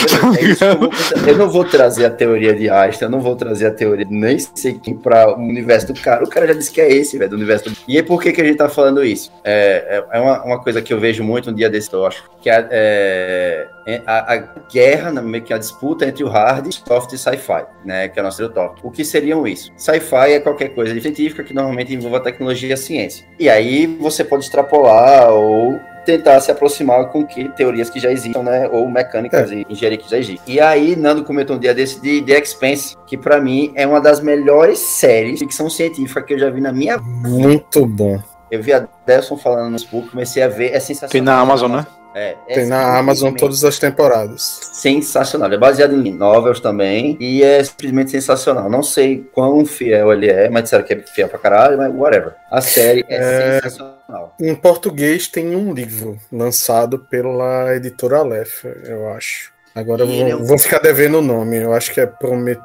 Então, é isso eu, não vou trazer a teoria de Einstein, eu não vou trazer a teoria nem sei quem para o universo do cara. O cara já disse que é esse, velho, do universo do... E aí, por que, que a gente tá falando isso? É, é é uma, uma coisa que eu vejo muito um dia desse, eu acho, que é, é, é a, a guerra, meio que a disputa entre o hard, soft e sci-fi, né, que é o nosso tópico. O que seriam isso? Sci-fi é qualquer coisa científica que normalmente envolva tecnologia e a ciência. E aí você pode extrapolar ou tentar se aproximar com que teorias que já existam, né, ou mecânicas e engenharia que já existem. E aí Nando comentou um dia desse de The Expanse, que pra mim é uma das melhores séries de ficção científica que eu já vi na minha Muito bom. eu vi a Delson falando no Facebook, comecei a ver, é sensacional. Tem na Amazon, né? É, é Tem na Amazon todas as temporadas. Sensacional. É baseado em novels também. E é simplesmente sensacional. Não sei quão fiel ele é, mas disseram que é fiel pra caralho, mas whatever. A série é, É. sensacional. Em português tem um livro lançado pela editora Aleph, eu acho. Agora eu ele é vou, um- vou ficar devendo o nome. Eu acho que é Promet...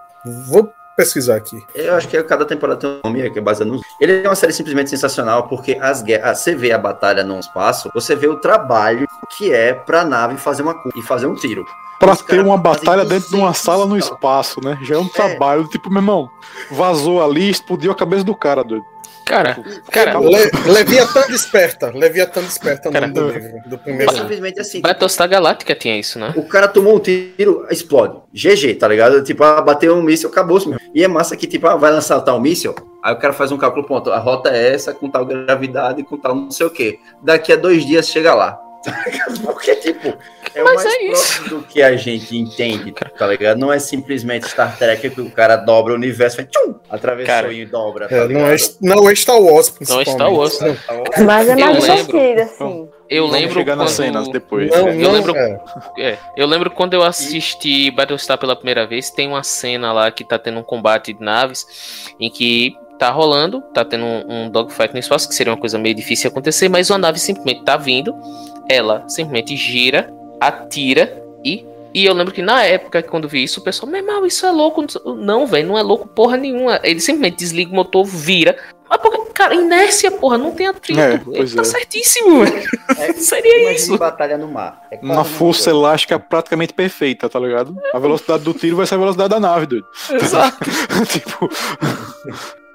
Vou pesquisar aqui. Eu acho que cada temporada tem um nome que é baseado no. Ele é uma série simplesmente sensacional, porque as guerras. Você vê a batalha no espaço, você vê o trabalho que é pra nave fazer uma e fazer um tiro. Pra Os ter uma batalha dentro de uma 200 sala no espaço, né? Já é um trabalho, tipo, meu irmão, vazou ali, explodiu a cabeça do cara, doido. Cara, cara, Le, Leviatã Desperta. Leviatã Desperta o nome Cara, do livro, do primeiro. Simplesmente assim. Battlestar Galáctica tinha isso, né? O cara tomou um tiro, explode. GG, tá ligado? Tipo, ah, bateu um míssil, acabou-se mesmo. E é massa que, tipo, ah, vai lançar tal míssil, aí o cara faz um cálculo, ponto, a rota é essa, com tal gravidade, com tal não sei o quê. Daqui a dois dias chega lá. Tá ligado? Porque, tipo, é o Mas mais é isso. próximo do que a gente entende, tá ligado? Não é simplesmente Star Trek que o cara dobra o universo, faz tchum, atravessou Cara, e dobra, tá É, não, é, não é Star Wars, Não é principalmente. Star Wars. né? Mas é Eu mais divertido, assim. Eu Vamos lembro chegar nas quando... cenas depois. Não, né? não, lembro- é. É, eu lembro quando eu assisti Battlestar pela primeira vez, tem uma cena lá que tá tendo um combate de naves em que tá rolando, tá tendo um, um dogfight no espaço, que seria uma coisa meio difícil de acontecer, mas uma nave simplesmente tá vindo, ela simplesmente gira, atira e. E eu lembro que na época, quando vi isso, o pessoal, meu irmão, isso é louco. Não, velho, não é louco porra nenhuma. Ele simplesmente desliga o motor, vira. Mas, porque, cara, inércia, porra, não tem atrito. É, Ele pois tá é. certíssimo, velho. É, Seria isso. batalha no mar. É Uma força coisa. elástica praticamente perfeita, tá ligado? A velocidade do tiro vai ser a velocidade da nave, doido. Exato. tipo,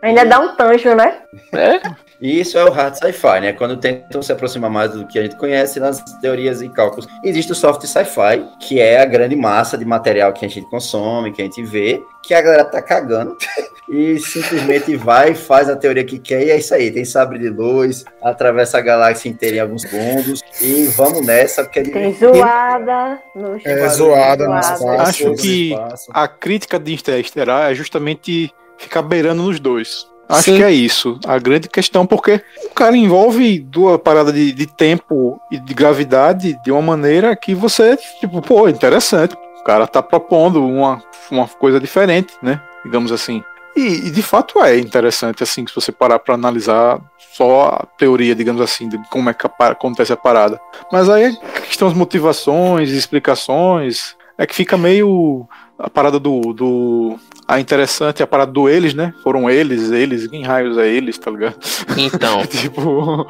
Ainda dá um tanjo, né? É, E isso é o hard sci-fi, né? Quando tentam se aproximar mais do que a gente conhece nas teorias e cálculos. Existe o soft sci-fi, que é a grande massa de material que a gente consome, que a gente vê, que a galera tá cagando e simplesmente vai, faz a teoria que quer e é isso aí. Tem sabre de luz, atravessa a galáxia inteira em alguns segundos e vamos nessa, porque é Tem zoada no É, zoada no Zoada. espaço. Acho que- Espaço. a crítica de Interestelar é justamente ficar beirando nos dois. Acho Sim. que é isso. A grande questão, porque o cara envolve duas paradas de, de tempo e de gravidade de uma maneira que você, tipo, pô, interessante. O cara tá propondo uma, uma coisa diferente, né? Digamos assim. E, e, de fato é interessante, assim, se você parar pra analisar só a teoria, digamos assim, de como é que acontece a parada. Mas aí a questão das motivações, explicações, é que fica meio a parada do, do a interessante, a parada do eles, né? Foram eles, eles, quem raios é eles, tá ligado? então. tipo,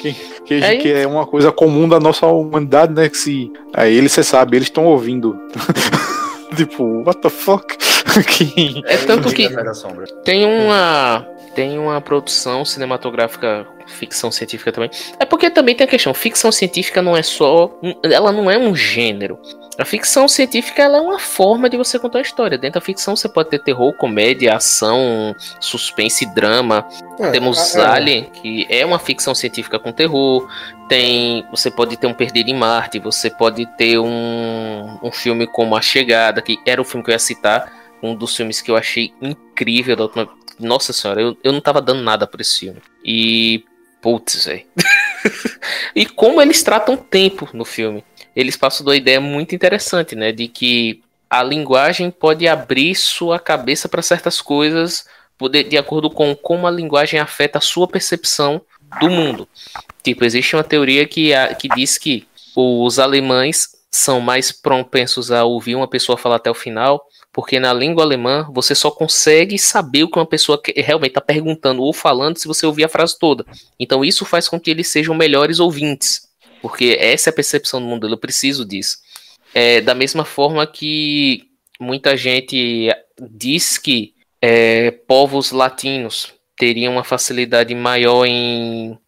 que, que, É que é uma coisa comum da nossa humanidade, né? Que se aí eles, você sabe, eles estão ouvindo. tipo, what the fuck? que, É tanto que tem uma tem uma produção cinematográfica ficção científica também. É porque também tem a questão, ficção científica não é só, ela não é um gênero. A ficção científica é uma forma de você contar a história. Dentro da ficção você pode ter terror, comédia, ação, suspense, drama. É, Temos é, é. Alien, que é uma ficção científica com terror. Tem, você pode ter um Perdido em Marte, você pode ter um, um filme como A Chegada, que era o filme que eu ia citar, um dos filmes que eu achei incrível da última. Nossa senhora, eu, eu não tava dando nada por esse filme. E. Putz, velho. e como eles tratam tempo no filme. Eles passam uma ideia muito interessante, né? De que a linguagem pode abrir sua cabeça para certas coisas poder- de acordo com como a linguagem afeta a sua percepção do mundo. Tipo, existe uma teoria que, a- que diz que os alemães são mais propensos a ouvir uma pessoa falar até o final, porque na língua alemã você só consegue saber o que uma pessoa realmente está perguntando ou falando se você ouvir a frase toda. Então isso faz com que eles sejam melhores ouvintes, porque essa é a percepção do mundo, eu preciso disso. É, da mesma forma que muita gente diz que é, povos latinos teriam uma facilidade maior em,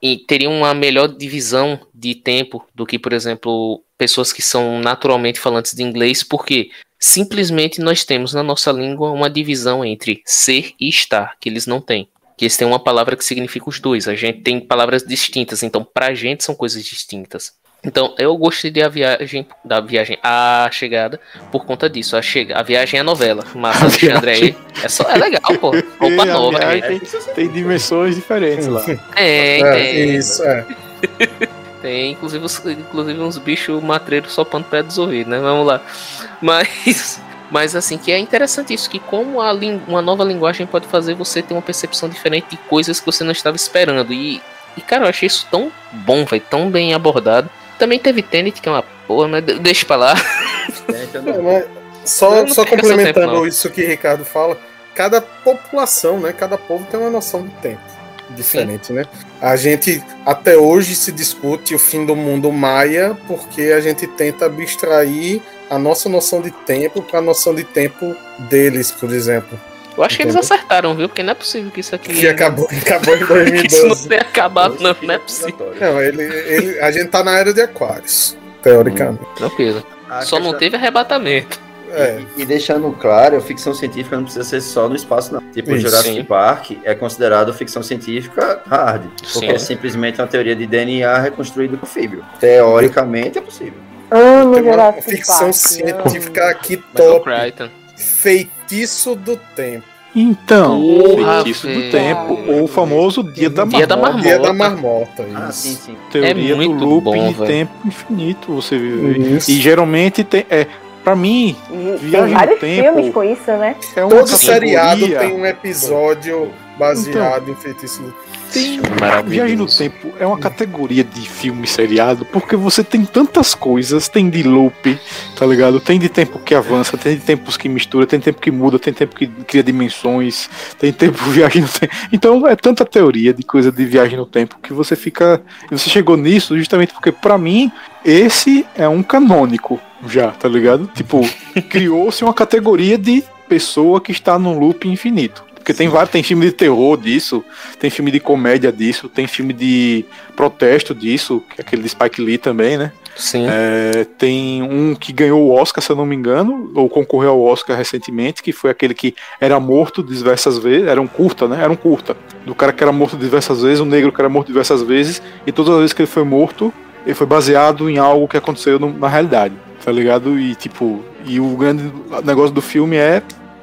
em teriam uma melhor divisão de tempo do que, por exemplo, pessoas que são naturalmente falantes de inglês, porque simplesmente nós temos na nossa língua uma divisão entre ser e estar, que eles não têm. Que eles têm uma palavra que significa os dois. A gente tem palavras distintas, então pra gente são coisas distintas. Então, eu gostei de a viagem, da viagem à chegada por conta disso. A, chega, a viagem é a novela. Mas Alexandre aí é, só, é legal, pô. Roupa E a nova, gente. tem, tem dimensões diferentes lá. É, É, tem. isso, é. Tem, inclusive, os- inclusive uns bichos matreiros sopando perto dos ouvidos, né? Vamos lá. Mas, mas assim, que é interessante isso, que como uma nova linguagem pode fazer você ter uma percepção diferente de coisas que você não estava esperando. E, e cara, eu achei isso tão bom, velho, tão bem abordado. Também teve Tenet, que é uma porra, mas de- deixa pra lá. É, então, É, só, não só seu complementando tempo, isso que o Ricardo fala, cada população, né, cada povo tem uma noção de tempo diferente, né? A gente até hoje se discute o fim do mundo maia porque a gente tenta abstrair a nossa noção de tempo para a noção de tempo deles, por exemplo, Eu acho que eles Entendeu? acertaram, viu? Porque não é possível que isso aqui. que acabou, acabou em que isso não 2012. tenha acabado, não, não é possível. Não, ele, ele, a gente tá na era de Aquários, teoricamente. Tranquilo. a Só não teve arrebatamento. É, E, e deixando claro, a ficção científica não precisa ser só no espaço, não. Tipo, Isso. Jurassic Sim. Park é considerado ficção científica hard, porque Sim. é simplesmente uma teoria de DNA reconstruído com fibra. Teoricamente é possível. Amo tem uma Jurassic ficção Park, científica aqui Michael top. Feitiço do tempo. Então, Porra, feitiço do tempo, ou o famoso Dia da Dia da Marmota. Dia da Marmota. Ah, isso. sim, sim. Teoria É muito do loop bom, de tempo infinito, você vive. Isso. E geralmente tem. É, pra mim, E Viagem tem no vários tempo. filmes com isso, né? é Todo categoria. seriado tem um episódio baseado em feitiço do tem. Viagem no Tempo é uma categoria de filme seriado, porque você tem tantas coisas, tem de loop, tá ligado? Tem de tempo que avança, tem de tempos que mistura, tem tempo que muda, tem tempo que cria dimensões, tem tempo viagem no tempo. Então é tanta teoria de coisa de viagem no tempo que você fica. Você chegou nisso justamente porque, pra mim, esse é um canônico já, tá ligado? Tipo, criou-se uma categoria de pessoa que está num loop infinito. Porque tem vários, tem filme de terror disso, tem filme de comédia disso, tem filme de protesto disso, que é aquele de Spike Lee também, né? Sim. É, tem um que ganhou o Oscar, se eu não me engano, ou concorreu ao Oscar recentemente, que foi aquele que era morto diversas vezes, era um curta, né? Era um curta. Do cara que era morto diversas vezes, o negro que era morto diversas vezes, e todas as vezes que ele foi morto, ele foi baseado em algo que aconteceu no- na realidade, tá ligado? E tipo, e o grande negócio do filme é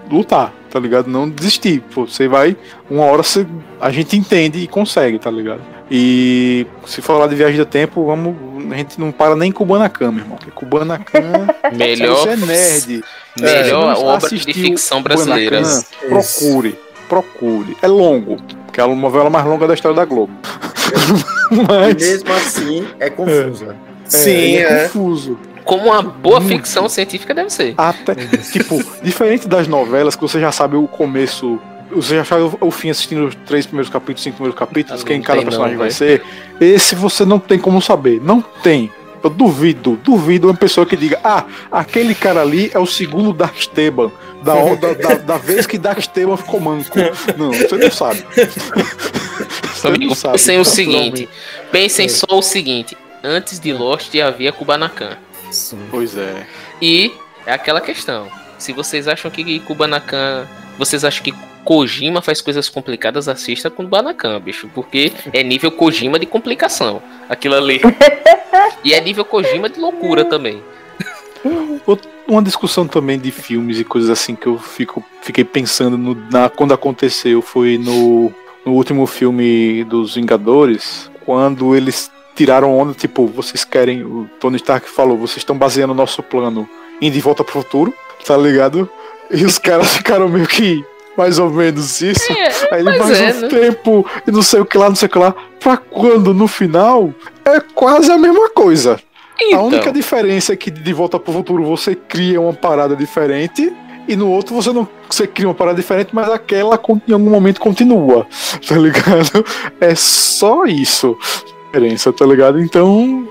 lutar, tá ligado? Não desistir. Pô, você vai, uma hora você, a gente entende e consegue, tá ligado? E se falar de viagem do tempo, vamos, a gente não para nem em Kubanacan, meu irmão. Porque Kubanacan, Melhor, você é nerd. melhor Se não obra de ficção brasileira. Procure, procure. É longo, porque é a novela mais longa da história da Globo. E Mas mesmo assim, é confusa. Sim, ele é. confuso. Como uma boa Muito. ficção científica deve ser. Até, tipo, diferente das novelas que você já sabe o começo, você já sabe o, fim assistindo os três primeiros capítulos, cinco primeiros capítulos, Ah, quem não cada personagem não, vai velho. ser. Esse você não tem como saber. Não tem. Eu duvido, duvido uma pessoa que diga, ah, aquele cara ali é o segundo Dark Esteban. Da, da, da, da vez que Dark Esteban ficou manco. Não, você não sabe. Você Amigo, não sabe. pensem o seguinte. Pensem só o seguinte. Antes de Lost havia Kubanacan. Sim. Pois é. E é aquela questão. Se vocês acham que Kubanakan. Vocês acham que Kojima faz coisas complicadas, assista com Kubanakan, bicho. Porque é nível Kojima de complicação. Aquilo ali. e é nível Kojima de loucura também. Uma discussão também de filmes e coisas assim que eu fico, fiquei pensando no, na, quando aconteceu foi no, no último filme dos Vingadores, quando eles tiraram onda, tipo, vocês querem, o Tony Stark falou, vocês estão baseando o nosso plano em De Volta pro Futuro, tá ligado? E os caras ficaram meio que mais ou menos isso. É, Aí ele mais é, um né? tempo e não sei o que lá, não sei o que lá. Pra quando no final é quase a mesma coisa. A única Então, diferença é que de volta pro futuro você cria uma parada diferente e no outro você não você cria uma parada diferente, mas aquela em algum momento continua, tá ligado? É só isso. Diferença, tá ligado? Então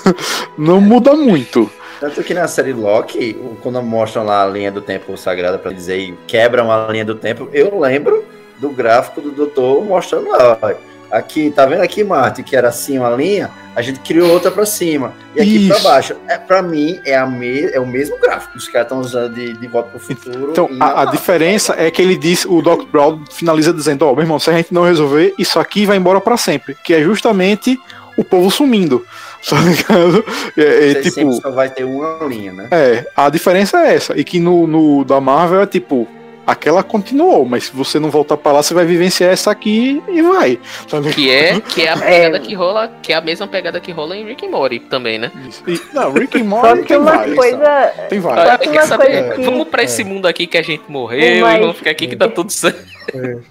não muda muito. Tanto que na série Loki, quando mostram lá a linha do tempo sagrada pra dizer e quebram a linha do tempo, eu lembro do gráfico do doutor mostrando lá. ó, Aqui, tá vendo aqui, Marte, que era assim uma linha? A gente criou outra pra cima. E aqui pra Isso. baixo. É, pra mim, é, a me, é o mesmo gráfico. Os caras estão usando de, de volta pro futuro. Então a, a diferença é que ele diz, o Doc Brown finaliza dizendo, ó, meu irmão, se a gente não resolver, isso aqui vai embora pra sempre, que é justamente o povo sumindo, tá ligado? É, é, tipo, só vai ter uma linha, né? É, a diferença é essa. E que no, no da Marvel é tipo, aquela continuou, mas se você não voltar pra lá, você vai vivenciar essa aqui e vai. Tá que é, que é a pegada que rola, que é a mesma pegada que rola em Rick and Morty também, né? E, não, Rick and Morty que tem uma vários. coisa. Tem que quer uma saber? que- Vamos pra esse mundo aqui que a gente morreu Mas- e vamos ficar aqui que tá tudo certo.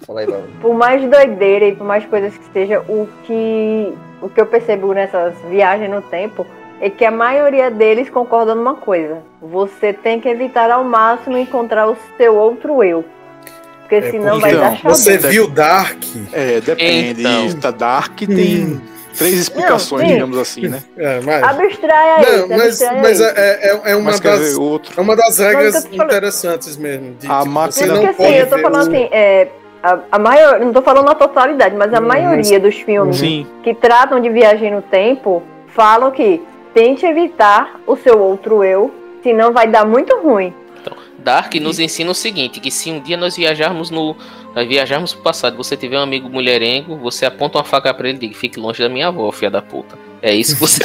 Val. por mais doideira e por mais coisas que seja, o que, o que eu percebo nessas viagens no tempo é que a maioria deles concordam numa coisa. Você tem que evitar ao máximo encontrar o seu outro eu. Porque É, senão vai então, dar chabu. Você viu Dark? É, depende. Então. Isso, tá Dark tem três explicações, sim. digamos assim, né? É, mas, Abstrai aí. não, mas, abstrai mas aí. é, é, é uma Mas das, outro. é uma das regras Mas interessantes mesmo. De, A tipo, máquina- você Não, não porque assim, pode eu tô falando o- assim, é, a, a maior, não tô falando a totalidade, mas a Uhum. maioria dos filmes Sim. que tratam de viagem no tempo falam que tente evitar o seu outro eu, senão vai dar muito ruim. Dark nos ensina o seguinte, que se um dia nós viajarmos no nós viajarmos pro passado, você tiver um amigo mulherengo, você aponta uma faca pra ele e diga, fique longe da minha avó, filha da puta. É isso que você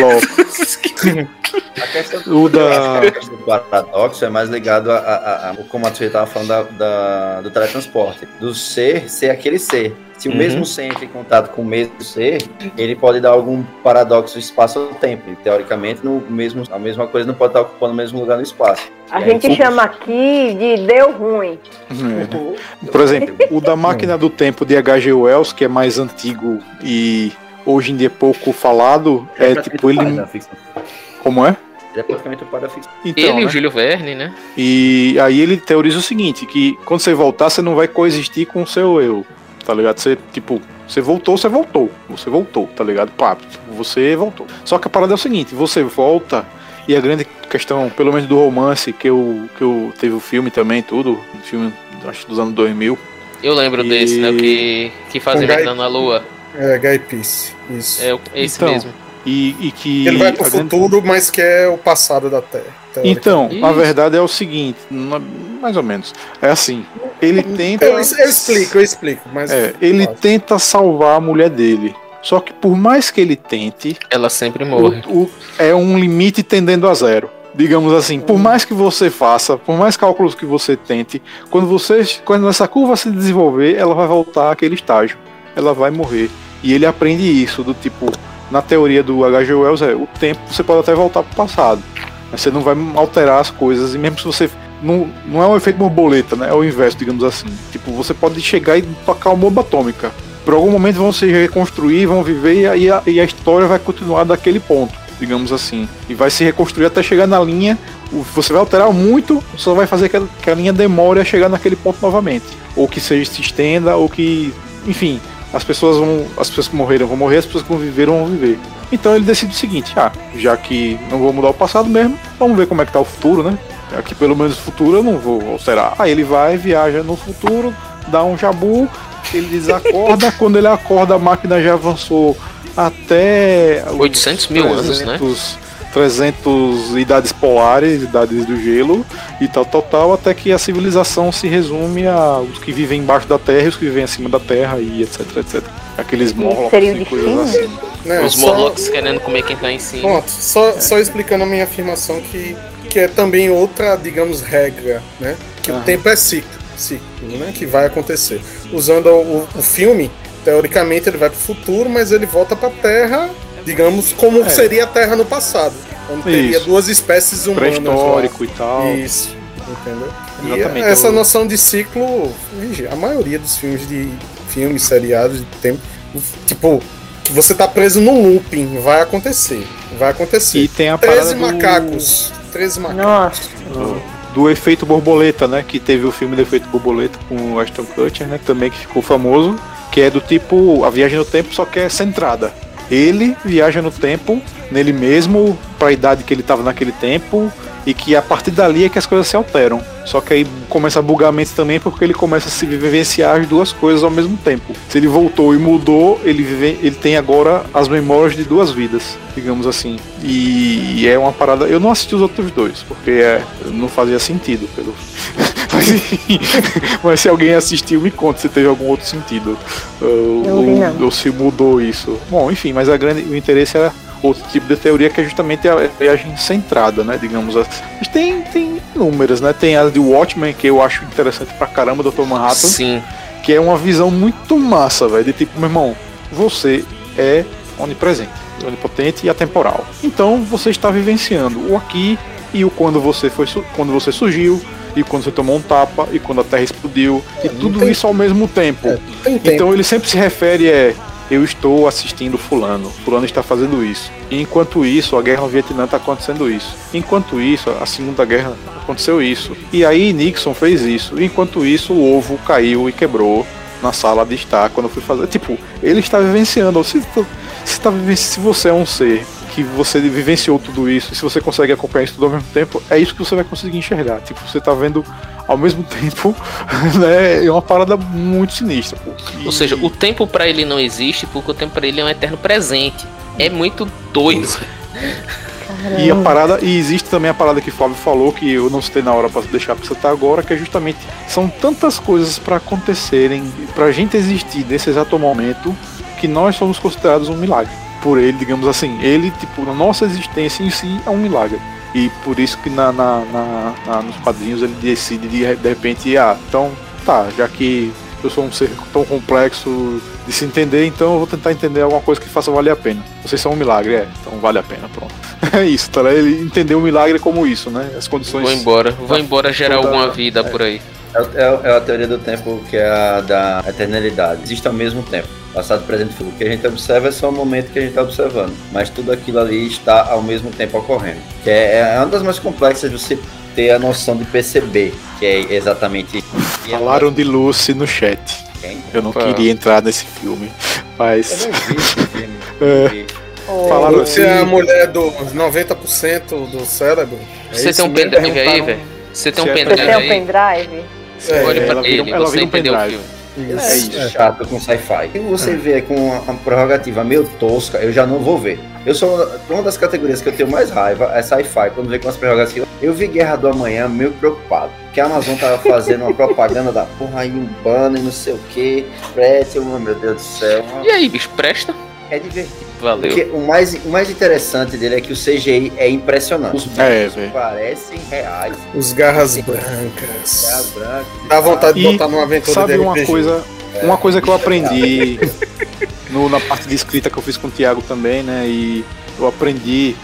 LOL. A questão O da. do paradoxo é mais ligado a, a, a- como a Tsuya estava falando da, da- do teletransporte, do ser ser aquele ser. Se o Uhum. mesmo ser entra em contato com o mesmo ser, ele pode dar algum paradoxo espaço-tempo. Teoricamente, no mesmo, a mesma coisa não pode estar ocupando o mesmo lugar no espaço. A É, gente então- chama aqui de deu ruim. É. Por exemplo, o da máquina do tempo de H.G. Wells, que é mais antigo e hoje em dia pouco falado, é praticamente tipo ele. Como é? Ele é praticamente o pai da ficção. Então, Ele e né? o Júlio Verne, né? E aí ele teoriza o seguinte, que quando você voltar, você não vai coexistir com o seu eu, tá ligado? Você, tipo, você voltou, você voltou. Você voltou, tá ligado? Pá, você voltou. Só que a parada é o seguinte, você volta, e a grande questão, pelo menos do romance, que eu, que eu teve o filme também, tudo, um filme, acho que dos anos 2000, Eu lembro E- desse, né? Que, que fazia Guy- à Lua. É, Guy Peace. Isso. É o- esse Então, mesmo. e, e que... Ele vai pro a grande- futuro, mas quer o passado da Terra. Então, a Isso. verdade é o seguinte, na- mais ou menos, é assim, ele tenta... Eu, eu explico, eu explico, mas. É, ele tenta salvar a mulher dele. Só que por mais que ele tente, Ela sempre morre. o- o- é um limite tendendo a zero. Digamos assim, por mais que você faça, por mais cálculos que você tente, quando você, quando essa curva se desenvolver, ela vai voltar àquele estágio. Ela vai morrer. E ele aprende isso do tipo, na teoria do H.G. Wells é, o tempo você pode até voltar pro passado, mas você não vai alterar as coisas e mesmo se você não, não é um efeito borboleta, né? É o inverso, digamos assim. Tipo, você pode chegar e tocar uma bomba atômica. Por algum momento vão se reconstruir, vão viver e a- e a história vai continuar daquele ponto, digamos assim. E vai se reconstruir até chegar na linha. Você vai alterar muito, só vai fazer que a, linha demore a chegar naquele ponto novamente. Ou que seja se estenda, ou que. Enfim, as pessoas vão. As pessoas que morreram vão morrer, as pessoas que viveram vão viver. Então ele decide o seguinte, ah, já que não vou mudar o passado mesmo, vamos ver como é que tá o futuro, né? Aqui pelo menos o futuro eu não vou alterar. Aí ele vai, viaja no futuro, dá um jabu, ele desacorda, quando ele acorda a máquina já avançou até os 800 mil anos, né? 300 300 idades polares, idades do gelo e tal, tal, tal, até que a civilização se resume a os que vivem embaixo da terra e os que vivem acima da terra e etc, etc. Aqueles Morlocks seria o e de coisas assim. Né, Os só- Morlocks querendo comer quem tá em cima. Pronto, só, só explicando a minha afirmação que, que é também outra, digamos, regra, né? Que o Aham. tempo é ciclo, ciclo, né? Que vai acontecer. Usando o, o filme, teoricamente ele vai pro futuro, mas ele volta pra Terra, digamos, como É. seria a Terra no passado. Onde teria Isso. duas espécies humanas. Pré-histórico e tal. Isso, entendeu? Exatamente, E essa noção de ciclo, a maioria dos filmes de filmes, seriados de tempo, tipo, que você tá preso no looping, vai acontecer, vai acontecer. E tem a 13 parada do- macacos, 13 macacos. Nossa. do, do efeito borboleta, né? Que teve o filme do efeito borboleta com o Ashton Kutcher, né? Também que ficou famoso, que é do tipo a viagem no tempo, só que é centrada. Ele viaja no tempo, nele mesmo, para a idade que ele estava naquele tempo, e que a partir dali é que as coisas se alteram. Só que aí começa a bugar a mente também porque ele começa a se vivenciar as duas coisas ao mesmo tempo. Se ele voltou e mudou, ele, vive, ele tem agora as memórias de duas vidas, digamos assim. E, e é uma parada. Eu não assisti os outros dois, porque é, não fazia sentido. Pelo... Mas, enfim, mas se alguém assistiu, me conta se teve algum outro sentido. Ou, ou se mudou isso. Bom, enfim, mas a grande, o interesse era outro tipo de teoria que é justamente a viagem centrada, né? Digamos assim. Mas tem, tem inúmeras, né? Tem a de Watchmen, que eu acho interessante pra caramba, Dr. Manhattan, Sim. que é uma visão muito massa, velho. De tipo, meu irmão, você é onipresente, onipotente e atemporal. Então você está vivenciando o aqui e o quando você foi quando você surgiu. E quando você tomou um tapa, e quando a Terra explodiu, e tudo tem- isso ao mesmo tempo. É, Tem tempo. Então ele sempre se refere é eu estou assistindo fulano, fulano está fazendo isso. E enquanto isso, a guerra no Vietnã está acontecendo isso. Enquanto isso, a Segunda Guerra aconteceu isso. E aí Nixon fez isso. Enquanto isso, o ovo caiu e quebrou na sala de estar quando eu fui fazer. Tipo, ele está vivenciando. Se, se, tá se você é um ser que você vivenciou tudo isso, e se você consegue acompanhar isso tudo ao mesmo tempo, é isso que você vai conseguir enxergar. Tipo, você tá vendo ao mesmo tempo, né? É uma parada muito sinistra, pô. E- Ou seja, o tempo pra ele não existe porque o tempo pra ele é um eterno presente. É muito doido. E a parada, e existe também a parada que o Flávio falou, que eu não citei na hora pra deixar pra citar agora, que é justamente são tantas coisas pra acontecerem, pra gente existir nesse exato momento, que nós somos considerados um milagre. Por ele, digamos assim, ele, tipo, na nossa existência em si é um milagre. E por isso que na, na- na- na- nos quadrinhos ele decide de, de repente, ah, então tá, já que eu sou um ser tão complexo de se entender, então eu vou tentar entender alguma coisa que faça valer a pena. Vocês são um milagre, é, então vale a pena, pronto. É isso, tá? Ele entendeu o milagre como isso, né? As condições. Vou embora. Vou embora gerar Toda- alguma vida por aí. É, é- é a teoria do tempo que é a da eternidade. Existe ao mesmo tempo. Passado, presente e futuro. O que a gente observa é só o momento que a gente está observando. Mas tudo aquilo ali está ao mesmo tempo ocorrendo. Que é, é uma das mais complexas de você ter a noção de perceber. Que é exatamente. Falaram de Lucy no chat. Quem? Eu não Opa. queria entrar nesse filme, Eu mas. não vi esse filme. É. Não. Falaram Você é a assim- mulher do 90% do cérebro. É Você tem um pendrive aí, velho? Você tem um é Você pendrive tem um pendrive? É, Olha pra ele, ela você um entendeu o pendrive. filme. Isso, É isso, é. chato com sci-fi. E você vê com uma prerrogativa meio tosca, eu já não vou ver. Eu sou uma das categorias que eu tenho mais raiva é sci-fi. Quando vê com as prerrogativas, eu vi Guerra do Amanhã meio preocupado. Que a Amazon tava fazendo uma propaganda da porra aí, um banner, não sei o que. Oh, meu Deus do céu. E aí, bicho, presta? É divertido. Valeu. Porque o mais, o mais interessante dele é que o CGI é impressionante. Os bichos É, parecem reais. Os garras brancas. brancas. e Dá vontade de E botar numa aventura Sabe de uma coisa, uma coisa que eu aprendi no- na parte de escrita que eu fiz com o Thiago também, né? E eu aprendi.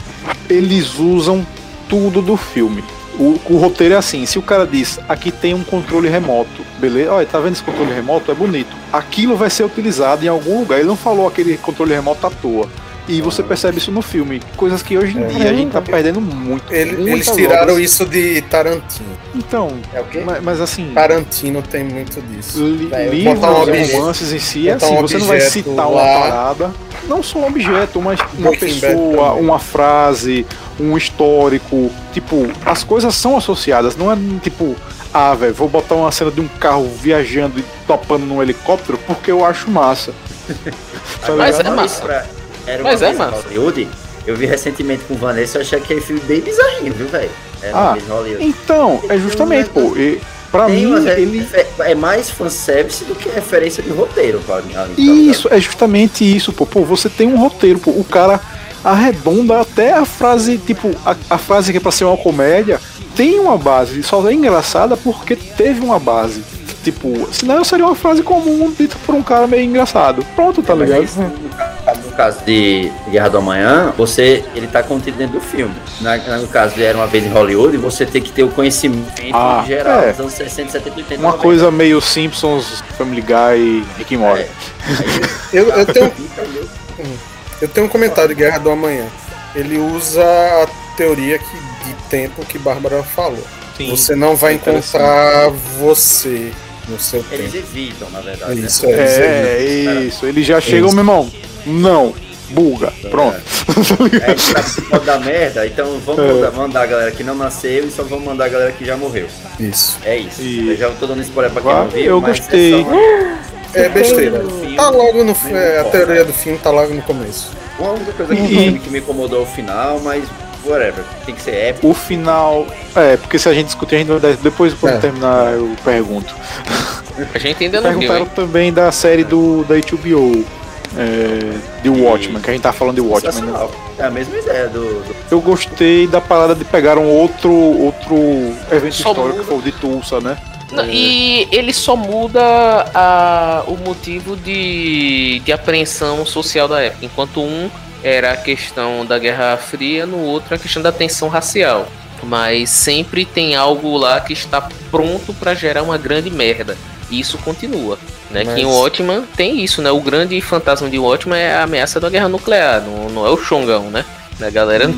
Eles usam tudo do filme. O, o roteiro é assim, se o cara diz, aqui tem um controle remoto, beleza? Olha, tá vendo esse controle remoto? É bonito. Aquilo vai ser utilizado em algum lugar. Ele não falou aquele controle remoto à toa. E você percebe isso no filme. Coisas que hoje em dia a gente tá perdendo muito. Ele- eles tiraram obras. isso de Tarantino. Então, É o quê? mas, mas assim. Tarantino tem muito disso. Li Velho, livros um objeto- romances em si, é assim, um você não vai citar uma lá. parada, não só um objeto, mas uma Breaking pessoa, uma frase, um histórico, tipo, as coisas são associadas, não é tipo, ah, velho, vou botar uma cena de um carro viajando e topando num helicóptero porque eu acho massa. Mas é massa. Pra- Era Mas uma é vez massa. Hollywood Eu vi recentemente com Vanessa, eu achei aquele filme bem bizarrinho, viu, velho? É, Ah. Então, é justamente, pô. E, pra Tem mim, é- ele. é mais fanservice do que referência de roteiro, pra mim. tá Isso, é justamente isso, pô. Pô, você tem um roteiro, pô. O cara arredonda até a frase, tipo, a, a frase que é pra ser uma comédia tem uma base. Só é engraçada porque teve uma base. Tipo, senão seria uma frase comum dita por um cara meio engraçado. Pronto, tá Mas ligado? isso, no ca- no caso de Guerra do Amanhã, você ele tá contido dentro do filme. Na- no caso de Era uma vez em Hollywood, você tem que ter o conhecimento Ah, geral é. dos anos 60, 70, 80. Uma 90. coisa meio Simpsons, Family Guy, Rick and Morty. É. Eu, eu, tenho? Eu tenho um comentário de Guerra do Amanhã. Ele usa a teoria que, de tempo que Bárbara falou. Sim. Você não vai é encontrar você no seu Eles tempo. evitam, na verdade. né? Isso, é. É, isso. Ele já chega, meu irmão. Não. Buga. Pronto. É, a gente sabe que pode dar merda, então vamos É. mandar, a galera que não nasceu e só vamos mandar a galera que já morreu. Isso. É isso. E- Eu já tô dando spoiler pra quem não viu, eu mas gostei. É só É besteira. Tá logo no é, a teoria do filme tá logo no começo. uma única coisa que, E- que me incomodou o final, mas whatever. Tem que ser épico. O final. É, porque se a gente discutir, a gente vai dar. Depois, quando É. terminar, eu pergunto. A gente ainda não viu, Perguntaram hein? também da série do da HBO. É, de Watchmen, que a gente tá falando de Watchmen. Né? É a mesma ideia do, do- Eu gostei da parada de pegar um outro, outro evento Só histórico, muda. que foi o de Tulsa, né? Não, E ele só muda a- o motivo de, de apreensão social da época. Enquanto um era a questão da Guerra Fria, no outro a questão da tensão racial. Mas sempre tem algo lá que está pronto para gerar uma grande merda. E isso continua. Né? Que em Mas- Watchman tem isso, né? O grande fantasma de Watchman é a ameaça da guerra nuclear, não, não é o Xongão, né? A galera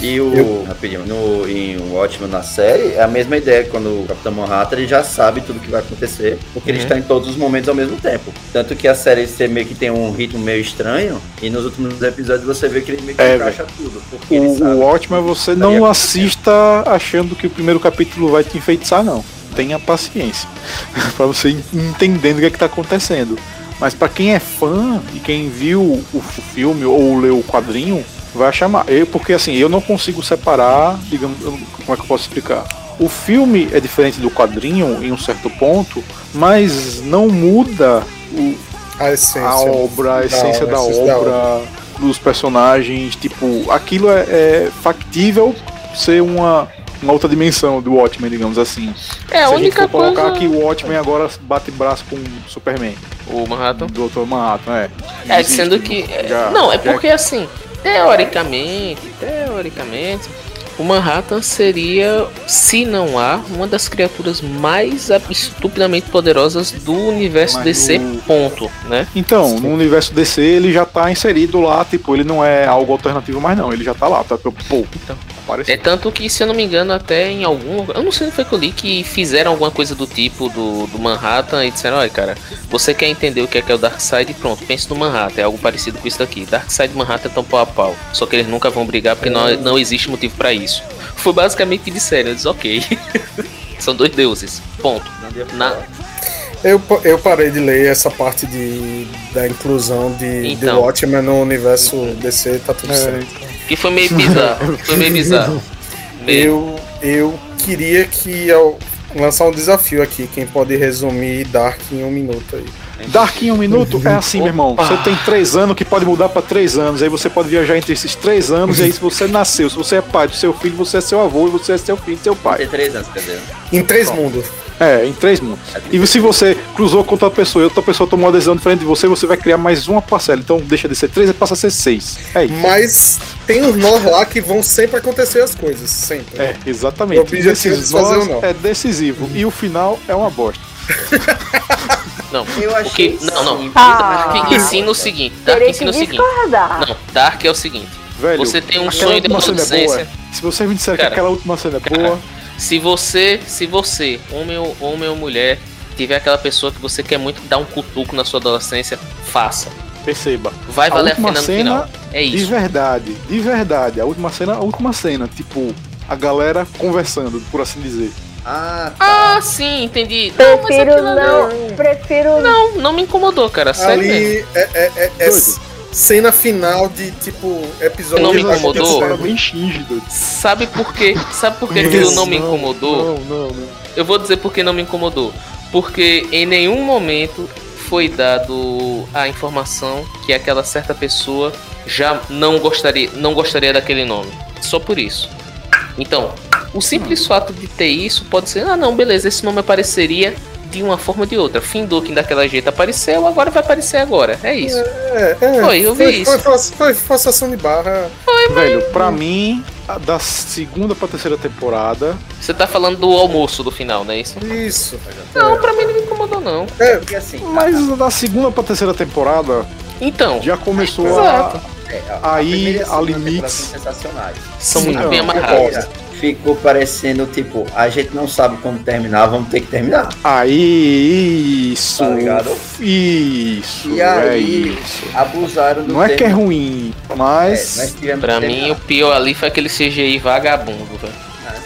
E o. Rapidinho, no, em Watchmen na série, é a mesma ideia. Quando o Capitão Manhattan ele já sabe tudo que vai acontecer, porque ele Uhum. está em todos os momentos ao mesmo tempo. Tanto que a série você meio que tem um ritmo meio estranho, e nos últimos episódios você vê que ele meio que É, encaixa tudo. Porque ele O, Watchmen você não assista achando que o primeiro capítulo vai te enfeitiçar, não. Tenha paciência. pra você ir entendendo o que, é que tá acontecendo. Mas pra quem é fã e quem viu o filme ou leu o quadrinho, vai chamar. Eu, porque assim, eu não consigo separar, digamos, como é que eu posso explicar? O filme é diferente do quadrinho em um certo ponto, mas não muda o, A essência. a obra, a essência da, essência obra, dos personagens, tipo, aquilo é, é factível ser uma, uma outra dimensão do Watchmen, digamos assim. É, a Se a gente única for colocar coisa. que o Watchmen agora bate braço com o Superman, O Manhattan. do Dr. Manhattan, é. É, Existe, sendo que. é, já- não, é porque assim, teoricamente, teoricamente, o Manhattan seria, se não há, uma das criaturas mais estupidamente poderosas do universo Mas DC, ponto, né? Então, no universo DC ele já tá inserido lá, tipo, ele não é algo alternativo mais não, ele já tá lá, tá, pô, Então. Apareceu. É tanto que, se eu não me engano, até em algum lugar. Eu não sei onde foi que eu li que fizeram alguma coisa do tipo do, do Manhattan e disseram: olha, cara, você quer entender o que é, que é o Darkseid? Pronto, pense no Manhattan. É algo parecido com isso daqui. Darkseid e Manhattan estão pau a pau. Só que eles nunca vão brigar porque não, não existe motivo pra isso. Foi basicamente que disseram. Eu disse: ok. São dois deuses. Ponto. Na-. Eu, eu parei de ler essa parte de, da inclusão de, de Então. Watchmen no universo DC, tá tudo É, certo. Que foi meio bizarro. Foi meio bizarro. Eu, eu queria que ao lançar um desafio aqui, quem pode resumir Dark em um minuto aí. Dark em um minuto é assim, meu irmão. Opa. Você tem três anos que pode mudar pra três anos. Aí você pode viajar entre esses três anos. e aí, se você nasceu, se você é pai do seu filho, você é seu avô e você é seu filho seu pai. Tem três anos, quer dizer. Em três mundos. É, em três mundos. E se você cruzou com outra pessoa e outra pessoa tomou uma decisão diferente de você, você vai criar mais uma parcela. Então deixa de ser três e passa a ser seis. É isso. Mas tem uns nós lá que vão sempre acontecer as coisas, sempre. É, exatamente. O objetivo de fazer nós o nó. é decisivo. E o final é uma bosta. Não, Eu achei porque. Não, não. sim. Ah. Dark ensina o seguinte. Dark ensina que o seguinte. Não, Dark é o seguinte. Velho, Você tem um sonho de é boa. adolescência. Se você me disser Cara, que aquela última cena é cara, boa, Se você, se você, homem ou, homem ou mulher, tiver aquela pessoa que você quer muito dar um cutuco na sua adolescência, faça. perceba. Vai A valer a, última pena no cena final. É De isso. verdade, de verdade. A última cena, a última cena, tipo, a galera conversando, por assim dizer. Ah, tá. Ah, sim, entendi. Não, mas Prefiro aquilo ali- não. Prefiro Não, não me incomodou, cara. Sério. Ali é, é, é, é- cena final de tipo episódio Não me de- incomodou? Sabe por quê? Sabe por que aquilo não me incomodou? Não, não, não. Eu vou dizer por que não me incomodou. Porque em nenhum momento foi dado a informação que aquela certa pessoa já não gostaria, não gostaria daquele nome. Só por isso. Então, o simples fato de ter isso pode ser, ah não, beleza, esse nome apareceria de uma forma ou de outra. Findukin daquela jeito apareceu, agora vai aparecer agora. É isso. É, é, Foi, eu vi foi, isso. Foi, foi, foi forçação de barra. Velho, pra mim, a da segunda pra terceira temporada, Você tá falando do almoço do final, não é isso? Isso. Não, pra mim não me incomodou não. É, Porque assim, mas da segunda pra terceira temporada Então, já começou Exato. a. é, Aí, e a a limites- são Sim, não, bem. Ficou parecendo, tipo, a gente não sabe como terminar, vamos ter que terminar. Aí, isso. Tá? Isso. E é aí, isso. abusaram do Não é que é termo. ruim, É, mas. Pra que mim, o pior ali foi aquele CGI vagabundo, velho.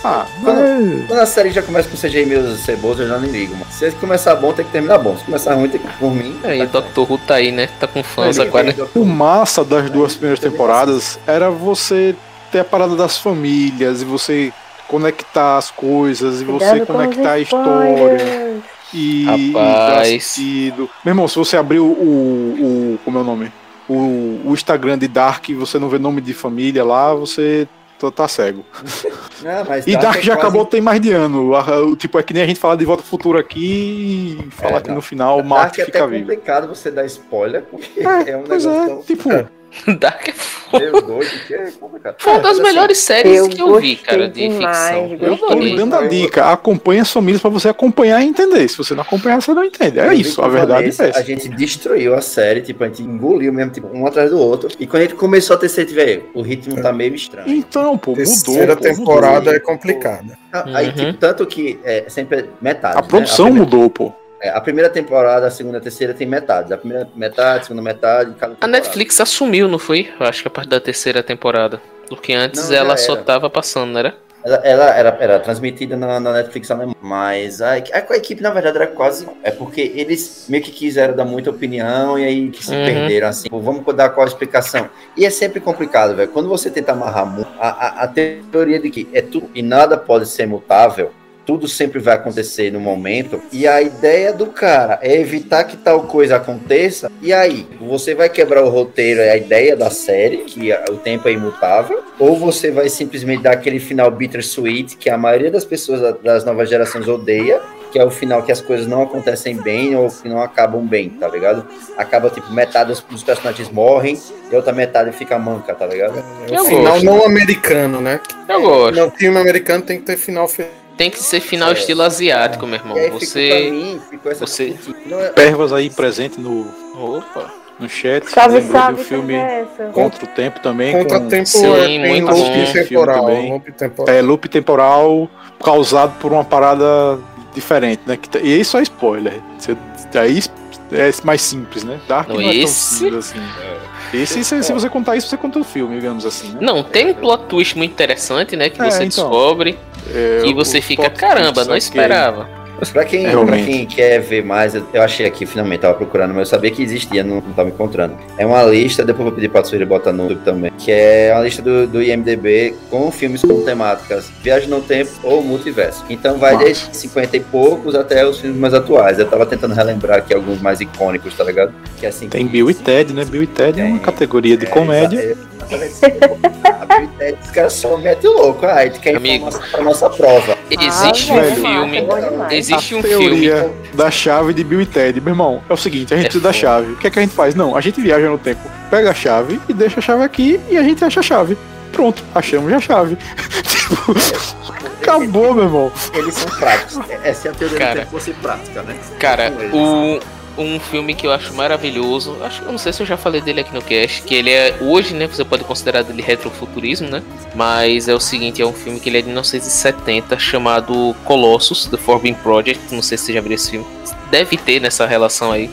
Ah, Quando, mas- quando a série já começa com CGI meio ceboso, eu já nem ligo, mano. Se começar bom, tem que terminar bom. Se começar ruim, tem que por mim. Aí, o tá- Dr. Who tá aí, né? Tá com fãs agora. vem, O massa das duas primeiras temporadas era você ter a parada das famílias e você conectar as coisas e você Cuidado com conectar a história e Rapaz. e assistido. Meu irmão, se você abrir o, o, o- como é o nome? O, o Instagram de Dark e você não vê nome de família lá, você tá, tá cego. Não, E Dark Dark é já quase- acabou tem mais de ano. Tipo, é que nem a gente falar de Volta ao Futuro aqui e falar É, que não. no final o Dark Marte é fica vivo. complicado você dar spoiler, porque É, é, um pois negócio é, tão tipo, Dark é foda. meio doido que é complicado. Foi uma É, das assim, melhores séries eu que eu vi, cara, de demais, ficção. Eu tô lhe dando a dica. Acompanhe as famílias pra você acompanhar e entender. Se você não acompanhar, você não entende. É Eu isso, a verdade é essa. A gente destruiu a série, tipo, a gente engoliu mesmo, tipo, um atrás do outro. E quando a gente começou a terceira, velho, o ritmo tá meio estranho. Então, pô, mudou. terceira temporada mudou. é complicada. Aí, Uhum. tipo, tanto que é sempre metade. A né? produção primeira, mudou, pô. É, a primeira temporada, a segunda, a terceira tem metade. A primeira metade, a segunda metade, A. Netflix assumiu, não foi? Eu acho que a partir da terceira temporada. Porque antes Não, ela só tava passando, não era? Ela, ela era, era transmitida na, na Netflix alemã, mas a, a, a equipe, na verdade, era quase. É porque eles meio que quiseram dar muita opinião e aí que se Uhum. perderam assim. Pô, vamos dar qual a explicação. E é sempre complicado, velho. Quando você tenta amarrar muito, a, a, a teoria de que é tudo e nada pode ser mutável. Tudo sempre vai acontecer no momento. E a ideia do cara é evitar que tal coisa aconteça. E aí, você vai quebrar o roteiro, é a ideia da série, que o tempo é imutável. Ou você vai simplesmente dar aquele final bittersweet, que a maioria das pessoas da- das novas gerações odeia, que é o final que as coisas não acontecem bem ou que não acabam bem, tá ligado? Acaba, tipo, metade dos, personagens morrem e a outra metade fica manca, tá ligado? É o final gosto. não americano, né? Eu gosto. No filme americano tem que ter final feliz. Tem que ser final estilo asiático, meu irmão. Você. mim, você- Não é- Pervas aí presente no, Opa. no chat. Salve, Lembrou salve, do filme conversa. Contra o Tempo também. com- Contratempo Sim, é, tem muito loop bom. temporal. Filme também. Loop temporal. É, loop temporal causado por uma parada diferente, né? Que, tá- e isso é spoiler. Você, aí é mais simples, né? Dark não, Não, é tão esse- simples assim. Esse, se, se você contar isso, você conta o filme, digamos assim, né? Não, tem um plot twist muito interessante, né? Que É, você então. descobre É, e você fica, caramba, não esperava. Mas pra quem, É, pra quem quer ver mais, eu, achei aqui, finalmente, tava procurando, mas eu sabia que existia, não, não tava encontrando. É uma lista, depois vou pedir pra Tsuiri botar no YouTube também, que é uma lista do, do IMDB com filmes com temáticas Viagem no Tempo ou Multiverso. Então vai Nossa. desde 50 e poucos até os filmes mais atuais. Eu tava tentando relembrar aqui alguns mais icônicos, tá ligado? Que assim. Tem Bill e Ted, né? Bill e Ted é uma Tem. categoria de É, comédia. e Ted, Os caras só metem louco. Ah, a gente quer Amigo. informação pra nossa prova. Existe Ah, um velho, filme. é Existe um a filme. teoria da chave de Bill e Ted. Meu irmão, é o seguinte, a gente É precisa da foda. chave. O que é que a gente faz? Não, a gente viaja no tempo, pega a chave e deixa a chave aqui e a gente acha a chave. Pronto, achamos a chave. Tipo, acabou, meu irmão. Eles são práticos. Essa é a teoria Cara. do tempo fosse prática, né? Cara, o, um filme que eu acho maravilhoso, acho, eu não sei se eu já falei dele aqui no cast, que ele é hoje, né, você pode considerar dele retrofuturismo, né? Mas é o seguinte, é um filme que ele é de 1970 chamado Colossus, The Forbidden Project, não sei se você já viu esse filme. Deve ter nessa relação aí.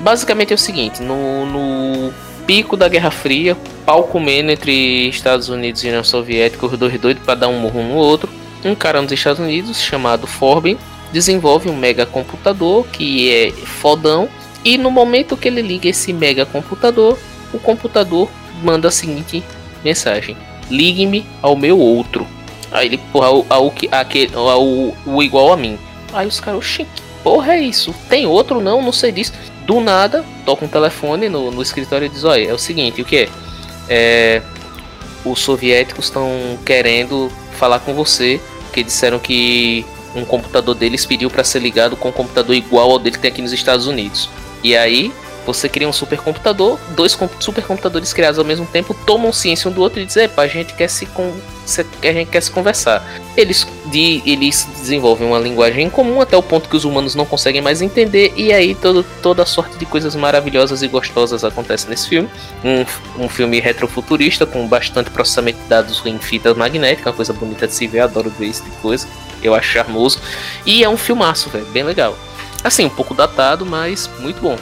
Basicamente é o seguinte, no, no pico da Guerra Fria, pau comendo entre Estados Unidos e União Soviética, os dois doidos para dar um murro no outro. Um cara nos Estados Unidos chamado Forbin desenvolve um mega computador que é fodão e no momento que ele liga esse mega computador o computador manda a seguinte mensagem: ligue-me ao meu outro. Aí ele, porra, ao, ao, aquele, ao, o igual a mim. Aí os caras, oxi, que porra é isso? Tem outro não? Não sei disso. Do nada, toca um telefone no, no escritório e diz: Olha, é o seguinte, o que é? é os soviéticos estão querendo falar com você, porque disseram que um computador deles pediu para ser ligado com um computador igual ao dele que tem aqui nos Estados Unidos. E aí você cria um supercomputador, dois supercomputadores criados ao mesmo tempo tomam ciência um do outro e dizem, epa, a gente quer se, con a gente quer se conversar. Eles, de, eles desenvolvem uma linguagem em comum até o ponto que os humanos não conseguem mais entender, e aí todo, toda sorte de coisas maravilhosas e gostosas acontece nesse filme. Um, um filme retrofuturista com bastante processamento de dados em fita magnética, uma coisa bonita de se ver, adoro ver esse tipo de coisa, eu acho charmoso. E é um filmaço, velho, bem legal. Assim, um pouco datado, mas muito bom.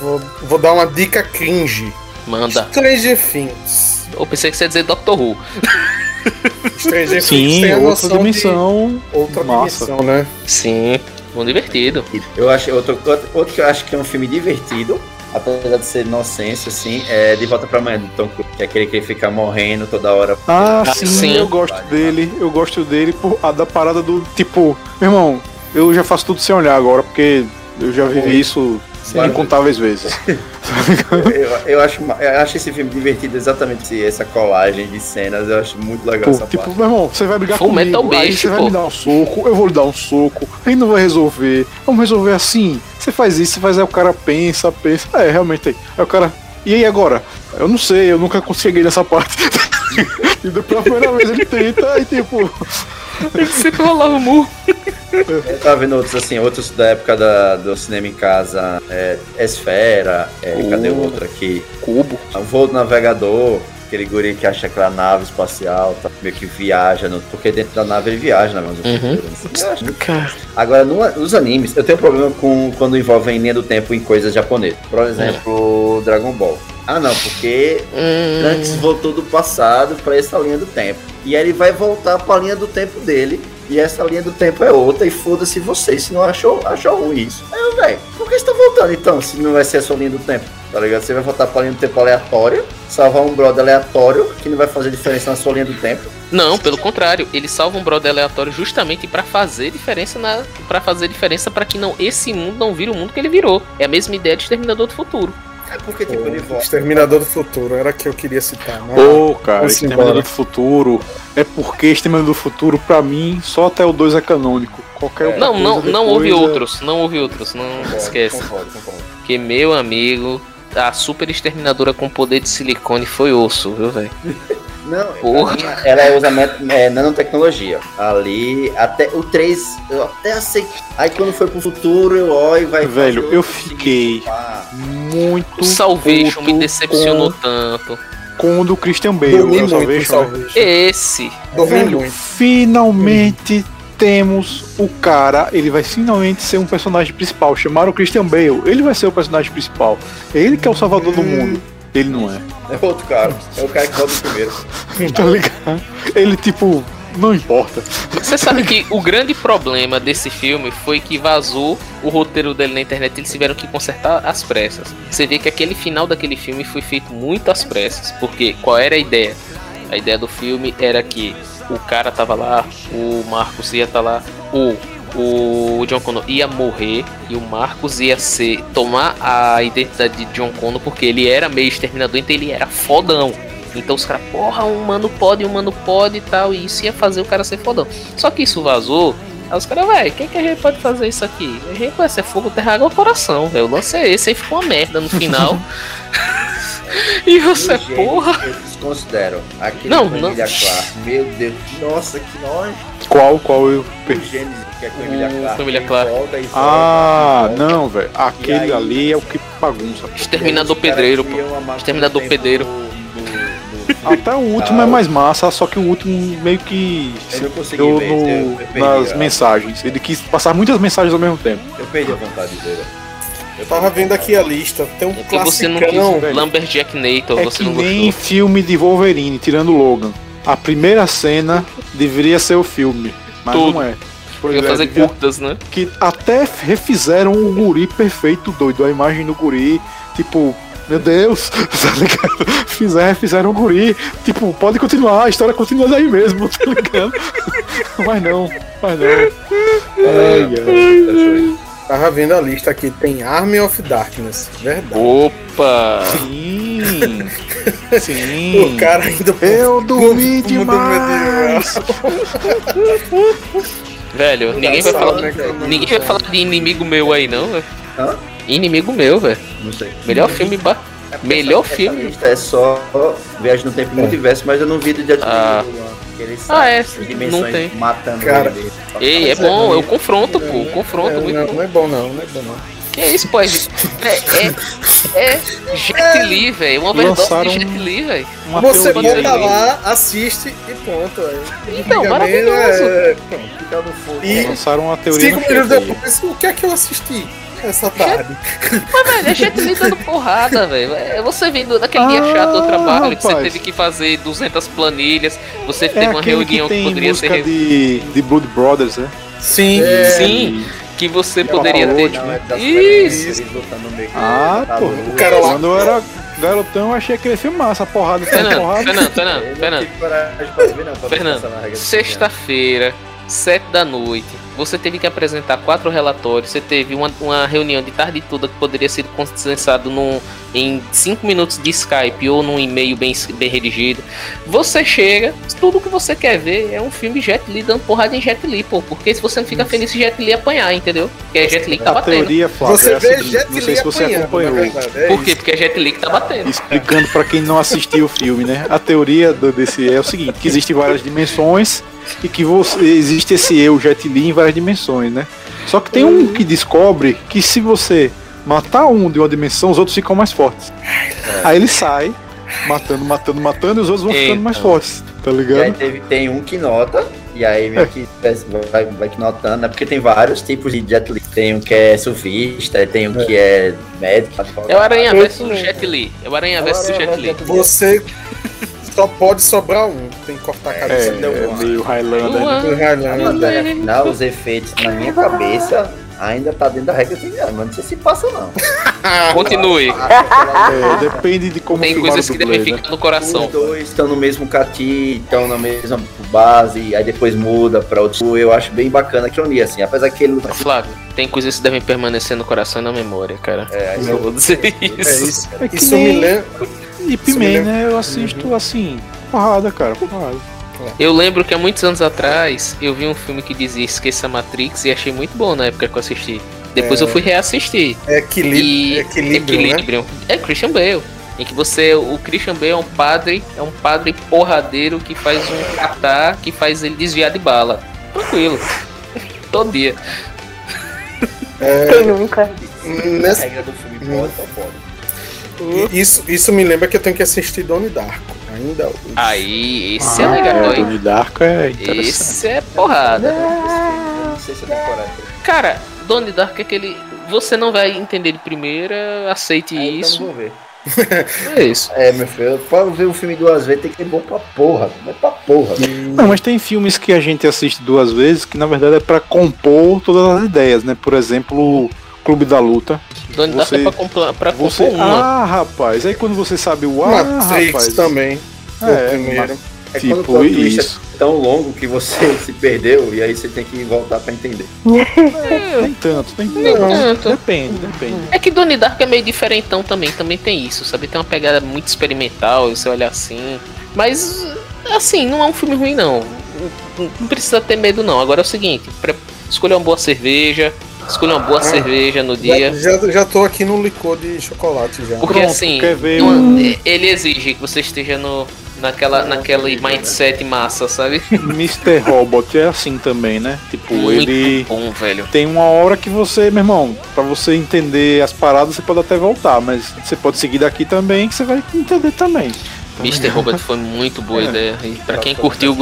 Vou, vou dar uma dica cringe. Manda. Stranger Things. Eu pensei que você ia dizer Doctor Who. Stranger Sim, Things tem a outra dimensão. de outra Massa. dimensão, né? Sim, muito divertido. Eu acho outro, outro, outro que eu acho que é um filme divertido, apesar de ser inocência, assim, é De Volta pra Amanhã, do Tom Cruise, que é aquele que ele fica morrendo toda hora. Ah, Ah, sim, sim. eu gosto dele. Eu gosto dele por a da parada do tipo, meu irmão, eu já faço tudo sem olhar agora, porque eu já vivi isso Claro. incontáveis vezes. Eu, eu acho, eu acho esse filme divertido exatamente esse- essa colagem de cenas, eu acho muito legal Pô, essa tipo, parte. meu irmão, você vai brigar Full comigo, Metal aí Beast, você vai pô. me dar um soco, eu vou lhe dar um soco, aí não vai resolver, vamos resolver assim, você faz isso, você faz aí o cara pensa, pensa, é, realmente, aí Aí o cara, e aí agora? Eu não sei, eu nunca cheguei nessa parte. e da primeira vez ele tenta, e tipo, Ele sempre rolava o murro. Eu tava vendo outros assim, outros da época da, do cinema em casa, é, Esfera, é, cadê o outro aqui? Cubo. O Voo do Navegador, aquele guri que acha aquela nave espacial, tá, meio que viaja, no, porque dentro da nave ele viaja, né? Mas no Uhum. Cara, Agora, no- nos animes, eu tenho problema com quando envolvem linha do tempo em coisas japonesas. Por exemplo, Dragon Ball. Ah, não, porque hum, Trunks voltou do passado pra essa linha do tempo. E aí ele vai voltar pra linha do tempo dele. E essa linha do tempo é outra. E foda-se vocês se não achou, achou ruim isso. Aí eu, velho, por que você tá voltando então? Se não vai ser a sua linha do tempo, tá ligado? Você vai voltar pra linha do tempo aleatória, salvar um brother aleatório que não vai fazer diferença na sua linha do tempo. Não, pelo contrário, ele salva um brother aleatório justamente pra fazer diferença na para fazer diferença pra que não esse mundo não vire o mundo que ele virou. É a mesma ideia de Exterminador do Futuro. É porque, tipo, ele O volta. Exterminador do Futuro, era que eu queria citar. Mas... Pô, cara, Exterminador embora. do Futuro. É porque Exterminador do Futuro, pra mim, só até o 2 é canônico. Qualquer outra Não, não, coisa não depois houve é- outros, não houve outros, não esquece. Concordo, concordo. Porque meu amigo, a super exterminadora com poder de silicone foi osso, viu, velho? Não, Porra. pra mim, ela usa é, nanotecnologia. Ali, até o 3, eu até aceito. Aí quando foi pro futuro, eu olho e vai. Velho, fazer eu fiquei- Muito O Salvation me decepcionou tanto. Com, com o do Christian Bale. Dormi é o muito Salvation, né? Salvation. Esse. Dormi Velho, muito. finalmente temos o cara, ele vai finalmente ser um personagem principal. Chamaram o Christian Bale, ele vai ser o personagem principal. É ele que é o salvador do mundo. Ele não é. é outro cara. É o cara que volta primeiro. Tá ligado? Ele, tipo, não importa. Você sabe que o grande problema desse filme foi que vazou o roteiro dele na internet e eles tiveram que consertar às pressas. Você vê que aquele final daquele filme foi feito muito às pressas. Porque qual era a ideia? A ideia do filme era que o cara tava lá, o Marcos ia estar lá, o, o John Connor ia morrer e o Marcos ia ser tomar a identidade de John Connor porque ele era meio exterminador, então ele era fodão. Então os caras, porra, um mano pode, um mano pode e tal, e isso ia fazer o cara ser fodão. Só que isso vazou. Aí os caras, velho, quem que a gente pode fazer isso aqui? A gente vai ser fogo, terra, água, coração, velho. O lance é esse, aí ficou uma merda no final. e você, porra. Eu desconsidero. Aquele Não, com não. Emilia Clarke. Meu Deus. Nossa, que nojo. Qual, qual eu O perdi? gênio que é com Emilia O- Clarke. Emilia Clarke. volta e volta, Ah, volta. não, velho. Aquele aí- ali é o que bagunça. Exterminador pedreiro, pô. Exterminador pedreiro. Até o último Ah, é mais massa, só que o último meio que Eu se deu ver, no- eu- nas eu- mensagens. Ele quis passar muitas mensagens ao mesmo tempo. Eu perdi a vontade de ver. Eu tava vendo aqui a lista. Tem um É que você não classicão. quis. Lumberjack Nator, É você que não nem gostou. filme de Wolverine, tirando Logan. A primeira cena deveria ser o filme, mas Tudo. não é. Pois Ia é, fazer curtas, né? que até refizeram o guri perfeito doido, a imagem do guri, tipo, Meu Deus, tá ligado? Fizeram, fizeram um guri. Tipo, pode continuar, a história continua daí mesmo, tá ligado? Mas não, mas não. Ai, ai. Tava vendo a lista aqui, tem Army of Darkness. Verdade. Opa! Sim. Sim. O cara ainda. Eu dormi demais. Velho, ninguém vai falar. né? Ninguém vai falar de inimigo meu aí, não, velho. Hã? Inimigo meu, velho. Não sei. Melhor filme. Ba... Melhor Essa filme. lista É só Viagem no Tempo e Multiverso, mas eu não vi do Li. Ah. Que ele Ah, é, sai em dimensões não tem. matando Cara. ele. Ei, é bom, eu confronto, pô. Confronto, É, muito não, bom. não é bom, não. Não é bom, não. Que isso, pô? É, é, é Jet Li, velho. Uma overdose de Jet Li, velho. Uma Você bota lá, assiste e pronto. aí. Então, maravilhoso. é, Fica no fogo. E Lançaram uma teoria cinco minutos depois, o que é que eu assisti essa tarde? Mas, velho, é Jet Li dando porrada, velho. É você vindo daquele dia Ah, chato do trabalho, que você rapaz. teve que fazer 200 planilhas, você É teve uma que reunião que, tem poderia ser. de, de Blood Brothers, né? Sim. Sim, que você poderia ter. Não, é Isso. Ah, Tá pô. O cara lá- Quando eu era garotão, eu achei aquele filme massa. A porrada, Fernando, porrada. Fernando, Fernando, Fernando. Fernando, Sexta-feira, sete da noite, você teve que apresentar quatro relatórios. Você teve uma, uma reunião de tarde toda que poderia ser condensado num, em cinco minutos de Skype ou num e-mail bem, bem redigido. Você chega, tudo que você quer ver é um filme Jet Li dando porrada em Jet Li, pô. Porque se você não fica feliz se Jet Li apanhar, entendeu? Porque é Jet Li que tá A batendo. teoria, Flávio, Você é a vê seguinte, Jet não Li sei se você acompanhou. verdade, é Por quê? isso. Porque é Jet Li que tá batendo. Explicando pra quem não assistiu o filme, né? A teoria do- desse é o seguinte, que existem várias dimensões e que você, existe esse eu, Jet Li, em várias dimensões, né? Só que tem um que descobre que se você matar um de uma dimensão, os outros ficam mais fortes. Aí ele sai, matando, matando, matando, e os outros vão ficando mais fortes, tá E aí ligado? teve, tem um que nota, e aí meio que vai, vai que notando, né? Porque tem vários tipos de Jet Li. Tem um que é surfista, tem um que é médico. É o Aranha versus. Jet Li. É o Aranha versus Jet Li. Você só pode sobrar um. Tem que cortar a cabeça É, deu é meio Highlander, né? Do Highlander. Afinal, os efeitos na minha cabeça ainda tá dentro da regra de mas não sei se passa não. Continue. É, depende de como Tem coisas que devem né? ficar no coração. Os dois estão no mesmo cati, estão na mesma base, aí depois muda pra outro. Eu acho bem bacana que eu assim, apesar que ele Flávio, tem coisas que devem permanecer no coração e na memória, cara. é, aí Eu vou dizer É isso. isso. É que Isso nem- me lembra. E Isso me P-Man, lembra- né? Eu assisto assim, porrada, cara, porrada. Eu lembro que há muitos anos atrás eu vi um filme que dizia Esqueça a Matrix e achei muito bom na época que eu assisti. Depois É. eu fui reassistir. É equilíbrio. Equilíbrio, né? É Christian Bale. Em que você. O Christian Bale é um padre. É um padre porradeiro que faz um catar que faz ele desviar de bala. Tranquilo. Todo dia. Quem nunca? a Nessa, regra do filme pode ou pode. Isso, isso me lembra que eu tenho que assistir Donnie Darko. Ainda hoje. Aí, esse é Ah, legal, é, hein? Donnie Darko é interessante. Esse é porrada. Eu Não sei se eu tenho coragem. Cara, Donnie Dark é aquele. Você não vai entender de primeira, aceite Aí, então isso. não vou ver. É isso. É, meu filho, pra ver um filme duas vezes tem que ser bom pra porra. Não é pra porra. Não, mas tem filmes que a gente assiste duas vezes que na verdade é pra compor todas as ideias, né? Por exemplo, Clube da Luta. Donnie Dark Você- é pra, compla- pra Você, compor uma. ah, rapaz, aí quando você sabe o ah, Matrix rapaz, também. É, primeiro. É quando o tipo twist isso. é tão longo que você se perdeu e aí você tem que voltar pra entender. Nem tanto, nem Nem tanto. tanto. Depende, depende. É que Donnie Dark é meio diferentão também, também tem isso, sabe? Tem uma pegada muito experimental, você olha assim. Mas, assim, não é um filme ruim, não. Não- precisa ter medo, não. Agora é o seguinte: escolha uma boa cerveja, escolha uma boa Ah. cerveja no Já, dia. já, já tô aqui no licor de chocolate já. Porque Pronto, assim, quer ver não- um- ele exige que você esteja no, naquela, naquele mindset massa, sabe? Mr. Robot é assim também, né? Tipo, Muito ele bom, velho. tem uma hora que você, meu irmão, pra você entender as paradas, você pode até voltar, mas você pode seguir daqui também que você vai entender também. Mr. Robot foi muito boa É. ideia. E pra quem curtiu,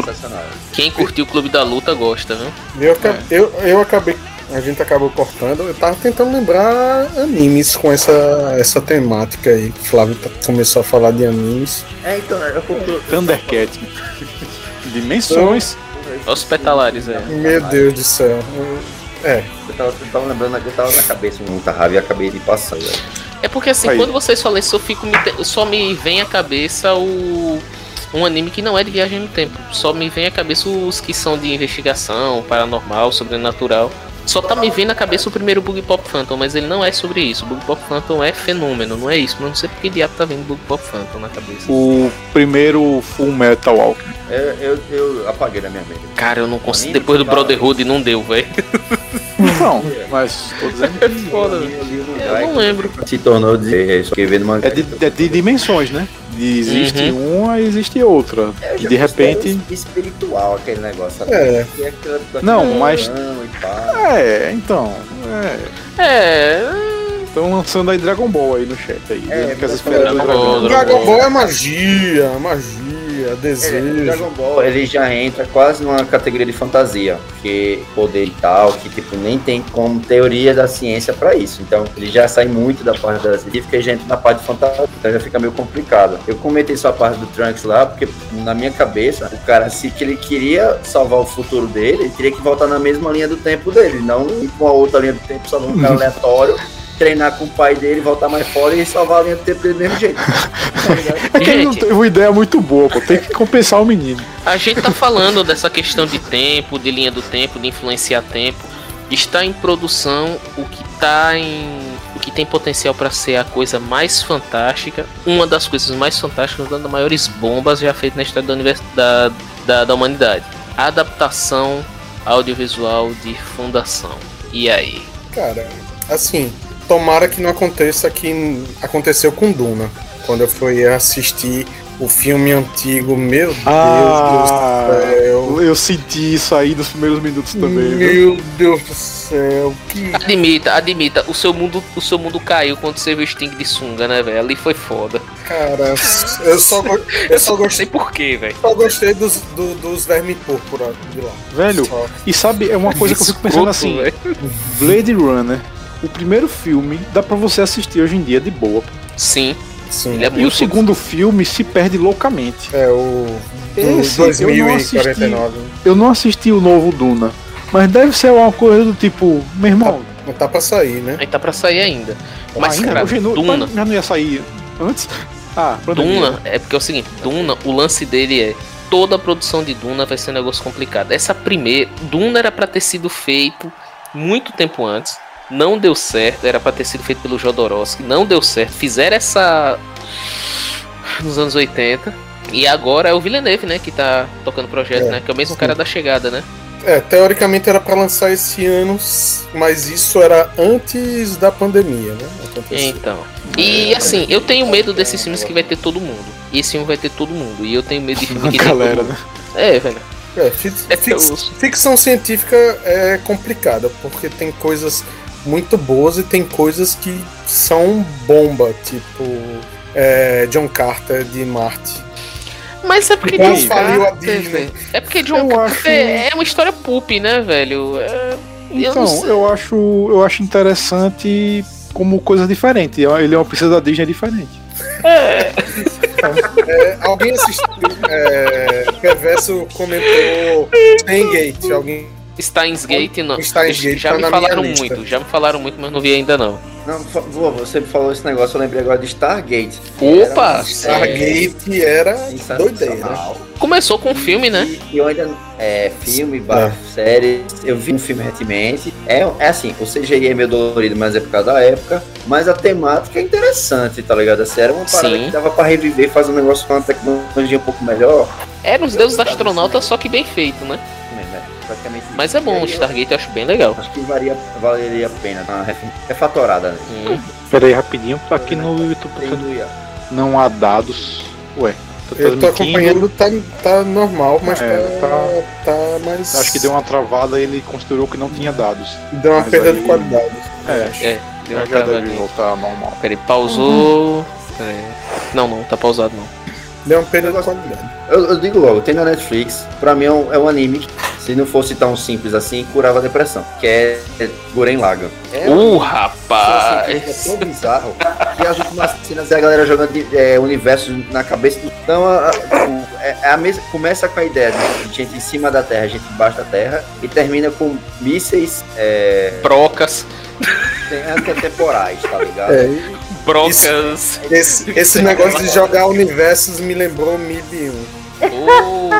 quem curtiu o Clube da Luta gosta, viu? Eu, aca- eu, eu acabei. A gente acabou cortando. Eu tava tentando lembrar animes com essa, essa temática aí. O Flávio tá- começou a falar de animes. É, então, eu concluo. Thundercat. Dimensões. Hospitalares, é. Meu Deus do céu. É, Eu tava, eu tava lembrando, eu tava na cabeça muita raiva e acabei de passar. velho. É porque assim, Aí. quando vocês falam isso, eu fico só me vem à cabeça o um anime que não é de viagem no tempo. Só me vem à cabeça os que são de investigação, paranormal, sobrenatural. Só tá me vendo na cabeça o primeiro Bug Pop Phantom, mas ele não é sobre isso. O Bug Pop Phantom é fenômeno, não é isso. Mas não sei porque diabo tá vendo Bug Pop Phantom na cabeça. O primeiro Full Metal Alchemist. Eu, eu, eu apaguei da minha mente. Cara, eu não consigo. Anime Depois do Brotherhood não deu, velho. Não, mas tô dizendo que Foda. Eu não lembro. Se tornou de é de, é de dimensões, né? Existe uma e existe outra. E de repente. espiritual aquele negócio? É. Aquela- Não, mas-. É, então. É. É. Estão lançando aí Dragon Ball aí no chat aí. É, dizendo que as Dragon esferas do Ball, dragão. O Dragon Ball é magia, magia, É, desejo. Dragon Ball ele já entra quase numa categoria de fantasia, porque poder e tal, que tipo nem tem como teoria da ciência pra isso. Então ele já sai muito da parte da científica e já entra na parte de fantasia, então já fica meio complicado. Eu comentei só a parte do Trunks lá, porque na minha cabeça o cara se que ele queria salvar o futuro dele, ele teria que voltar na mesma linha do tempo dele, não ir pra uma outra linha do tempo salvar um cara aleatório. Treinar com o pai dele, voltar mais fora e salvar a linha do tempo dele do mesmo jeito. Tá? É que ele não teve uma ideia muito boa, pô. Tem que compensar o menino. A gente tá falando dessa questão de tempo, de linha do tempo, de influenciar tempo. Está em produção o que tá em. o que tem potencial para ser a coisa mais fantástica, uma das coisas mais fantásticas, uma das maiores bombas já feitas na história da, univers- da, da, da humanidade. A adaptação audiovisual de Fundação. E aí? Cara, assim, tomara que não aconteça que aconteceu com Duna. Quando eu fui assistir o filme antigo, meu Deus Ah, do céu. eu senti isso aí nos primeiros minutos também. viu? Meu Deus do céu, que Admita, admita, o seu mundo, o seu mundo caiu quando você viu o Sting de sunga, né, velho? Ali foi foda. cara. Eu só, go- eu só Não gostei, sei porquê, velho. só gostei dos, do- dos vermes púrpura de lá. Velho, Só. e sabe, é uma coisa que eu fico pensando assim: Blade Runner, o primeiro filme, dá pra você assistir hoje em dia de boa. Sim, Sim. ele é E o segundo filme se perde loucamente. É o Esse, eu não assisti. 2049. Eu não assisti o novo Duna, mas deve ser uma coisa do tipo, meu irmão, Não tá pra sair, né? Aí tá pra sair ainda. Mas, ainda, cara, hoje não, Duna. já não ia sair antes? Ah, pandemia. Duna, é porque é o seguinte, Duna, o lance dele é toda a produção de Duna vai ser um negócio complicado. Essa primeira, Duna era pra ter sido feito muito tempo antes, não deu certo, era pra ter sido feito pelo Jodorowsky, não deu certo. Fizeram essa nos anos 80 e agora é o Villeneuve, né, que tá tocando o projeto, É, né, que é o mesmo sim. cara da chegada, né? É, teoricamente era pra lançar esse ano, mas isso era antes da pandemia, né? Aconteceu. Então. E assim, eu tenho medo desses filmes que vai ter todo mundo. E esse filme vai ter todo mundo. E eu tenho medo de filme A que tem galera, né? É, velho. É, fi- É ficção científica é complicada, porque tem coisas muito boas e tem coisas que são bomba, tipo é, John Carter de Marte. Mas é porque John Carter. É porque John Eu Carter acho- é uma história poop, né, velho? É, eu Então, sei. eu acho, eu acho interessante como coisa diferente. Ele é uma princesa da Disney diferente. É, alguém assistiu? É, Perverso comentou Steingate. Alguém Steins Gate não. Steins Gate já tá me falaram muito, já me falaram muito, mas não vi ainda não. Não, vô, você falou esse negócio, eu lembrei agora de Stargate. Opa! Era Stargate era sensacional. doideira. Começou com um filme, né? E eu ainda. É, filme, barra, série. Eu vi um filme recentemente. É, é assim, o CGI é meio dolorido, mas é por causa da época. Mas a temática é interessante, tá ligado? Assim, era uma parada Sim. que dava pra reviver, fazer um negócio com uma tecnologia um pouco melhor. Era os deuses astronautas, só que bem feito, né? Praticamente Mas é bom, o Stargate eu acho bem legal. Acho que varia, valeria a pena. Uma ref- refatorada. Né? Hum. Pera aí, rapidinho, tá aqui no YouTube. Não há dados. Ué, tá Eu tô acompanhando, tá, tá normal, mas É, tá, tá mais. Acho que deu uma travada e ele considerou que não tinha dados. deu uma mas perda aí- de qualidade. É, É, deu uma já deve travadinha. voltar normal. Peraí, pausou. Peraí. Não, não, tá pausado não. Deu uma perda de qualidade. Eu, eu digo logo, tem na Netflix, pra mim é um, é um anime se não fosse tão simples assim, curava a depressão. Que é, é Guren Lagann. É Uh, um rapaz! É tão bizarro que as últimas cenas é a galera jogando de- é, universo na cabeça do. Então, a, a- é, é a mesma, começa com a ideia de gente em cima da Terra, gente embaixo da Terra, e termina com mísseis é, Procas. tem- antetemporais, tá ligado? É, e brocas. Esse, esse negócio de jogar universos me lembrou Mil e Um. Oh.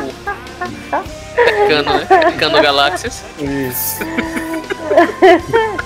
Pecando, né? Pecando galáxias. Isso.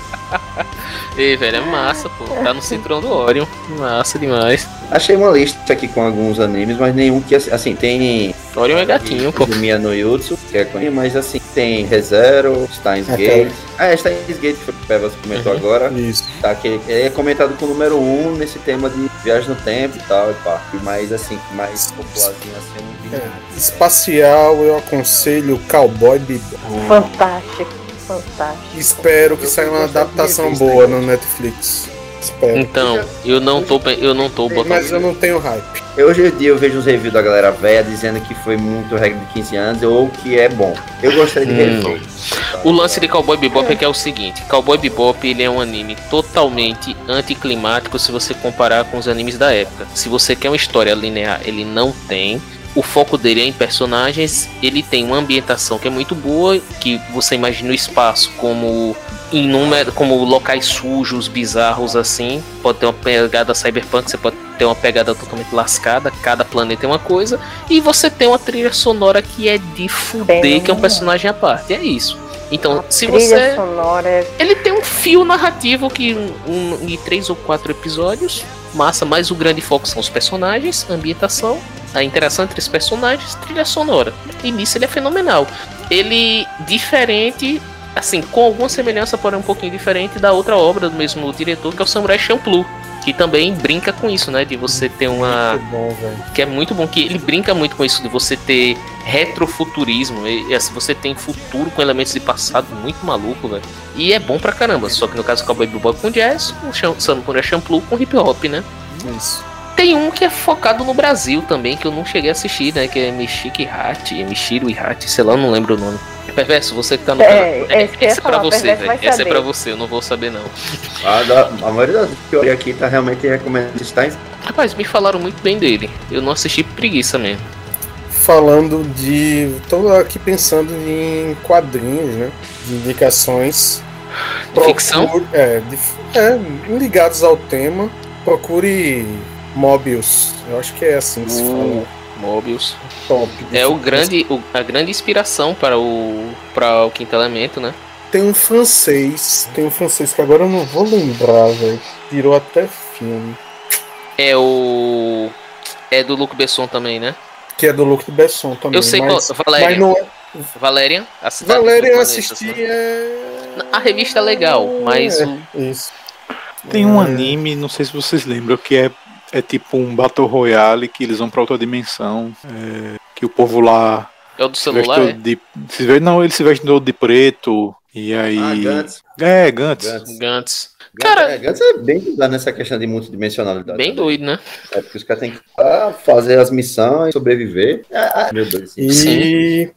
Ei, velho, é massa, pô. Tá no cinturão do Orion. Massa demais. Achei uma lista aqui com alguns animes, mas nenhum que assim, assim tem Orion é gatinho, pô. Miya no Yutsu, que é conhecido, mas assim, tem ReZero, Steins É, Gate. Ah, é Steins Gate que o Pevas comentou Uhum. agora. Isso. Tá, que ele é comentado com o número 1 um nesse tema de viagem no tempo e tal, e pá. E mais assim, mais popularzinho assim, eu não vi. É, espacial, eu aconselho Cowboy Bebop. Fantástico, fantástico. Espero que Eu saia uma adaptação boa no Netflix. Espero. Então, eu não tô, eu não tô botando. Mas eu não tenho hype. Hoje em dia eu vejo uns reviews da galera velha dizendo que foi muito regra de 15 anos ou que é bom. Eu gostaria de Hum. rever. O lance de Cowboy Bebop é que é o seguinte: Cowboy Bebop ele é um anime totalmente anticlimático se você comparar com os animes da época. Se você quer uma história linear, ele não tem. O foco dele é em personagens. Ele tem uma ambientação que é muito boa, que você imagina o espaço como inúmero, como locais sujos, bizarros assim. Pode ter uma pegada cyberpunk, você pode ter uma pegada totalmente lascada. Cada planeta é uma coisa. E você tem uma trilha sonora que é de fuder, Bem- que é um personagem à parte. É isso. Então, A se você. sonora é Ele tem um fio narrativo que um, um- em três ou quatro episódios. Massa, mas o grande foco são os personagens, ambientação, a interação entre os personagens, trilha sonora. E nisso ele é fenomenal. Ele diferente, assim, com alguma semelhança, porém um pouquinho diferente da outra obra do mesmo diretor, que é o Samurai Champloo. Que também brinca com isso, né? De você ter uma bom, que é muito bom, que ele brinca muito com isso de você ter retrofuturismo, e, e assim, você tem futuro com elementos de passado muito maluco, velho. E é bom pra caramba, só que no caso do Cowboy Bebop com jazz, o Cham- Samurai Champloo com hip hop, né? Isso. Tem um que é focado no Brasil também, que eu não cheguei a assistir, né? Que é Michiki Hati, Michiro Hati, sei lá, eu não lembro o nome. Perverso, você que tá no É, canal. é essa é pra você, velho. Essa é pra você, eu não vou saber não. A, da- a maioria das que eu olhei aqui tá realmente recomendando Steins Rapaz, me falaram muito bem dele. Eu não assisti preguiça mesmo. Falando de. Tô aqui pensando em quadrinhos, né? De indicações. Ficção? Procure- É, de- é, ligados ao tema. Procure Mobius. Eu acho que é assim que se Uh, fala. Mobius. Top. É o grande, o- a grande inspiração para o, para o Quinto Elemento, né? Tem um francês. Tem um francês que agora eu não vou lembrar, velho. Virou até filme. É o. É do Luc Besson também, né? Que é do Luc Besson também. Eu sei mas, qual. Valérian. mas não é. Valérian, a cidade eu planetas, assisti. né? É... A revista é legal, mas É, o. Isso. Tem um É. anime, não sei se vocês lembram, que é, é tipo um Battle Royale que eles vão pra outra dimensão. é, que o povo lá É o do se celular, é? de. Se veste, não, ele se veste todo de preto. E aí. Ah, Gantz. É, Gantz. Gantz. Gantz. Cara, é, Gantz é bem ligado nessa questão de multidimensionalidade. Bem também. doido, né? É porque os caras têm que ah, fazer as missões, sobreviver. Ah, ah, meu Deus. E,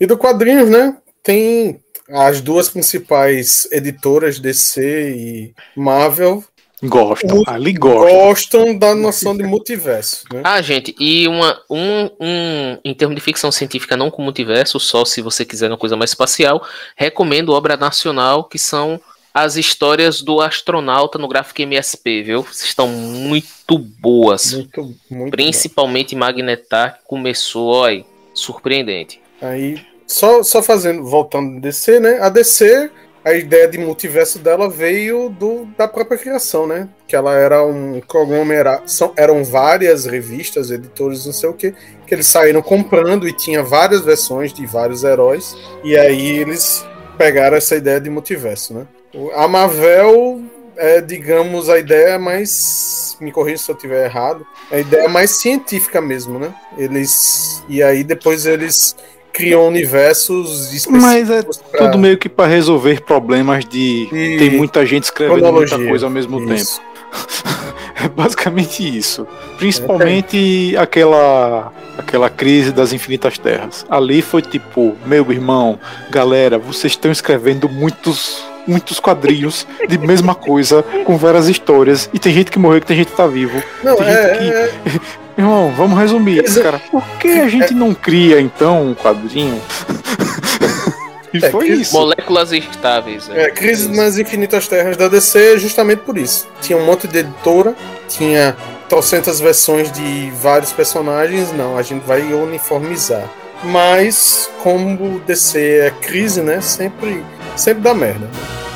e do quadrinhos, né? Tem as duas principais editoras, DC e Marvel, Gostam. O- Ali gostam. gostam da noção de multiverso. Né? Ah, gente, e uma, um, um. Em termos de ficção científica, não com multiverso, só se você quiser uma coisa mais espacial, recomendo obra nacional, que são as histórias do astronauta no gráfico MSP, viu? Estão muito boas. Muito, muito Principalmente Magnetar, que começou, olha, surpreendente. bom. Aí, só, só fazendo, voltando a DC, né? A DC, a ideia de multiverso dela veio do, da própria criação, né? Que ela era um conglomerado, são, eram várias revistas, editores, não sei o que, que eles saíram comprando e tinha várias versões de vários heróis. E aí eles pegaram essa ideia de multiverso, né? A Marvel é, digamos, a ideia mais. Me corrija se eu estiver errado. A ideia mais científica mesmo, né? Eles. E aí depois eles criam universos específicos. Mas é pra- tudo meio que pra resolver problemas de. E Tem muita gente escrevendo cronologia. muita coisa ao mesmo tempo. Isso. É basicamente isso. Principalmente aquela aquela crise das infinitas terras. Ali foi tipo, meu irmão, galera, vocês estão escrevendo muitos muitos quadrinhos de mesma coisa com várias histórias e tem gente que morreu, que tem gente que tá vivo. Não, Tem é, gente que- é- Irmão, vamos resumir isso, cara. Por que a gente não cria então um quadrinho E É, foi que- isso. Moléculas instáveis. É, Crise nas Infinitas Terras da DC é justamente por isso. Tinha um monte de editora, tinha trocentas versões de vários personagens. Não, a gente vai uniformizar. Mas, como DC é crise, né? Sempre, sempre dá merda.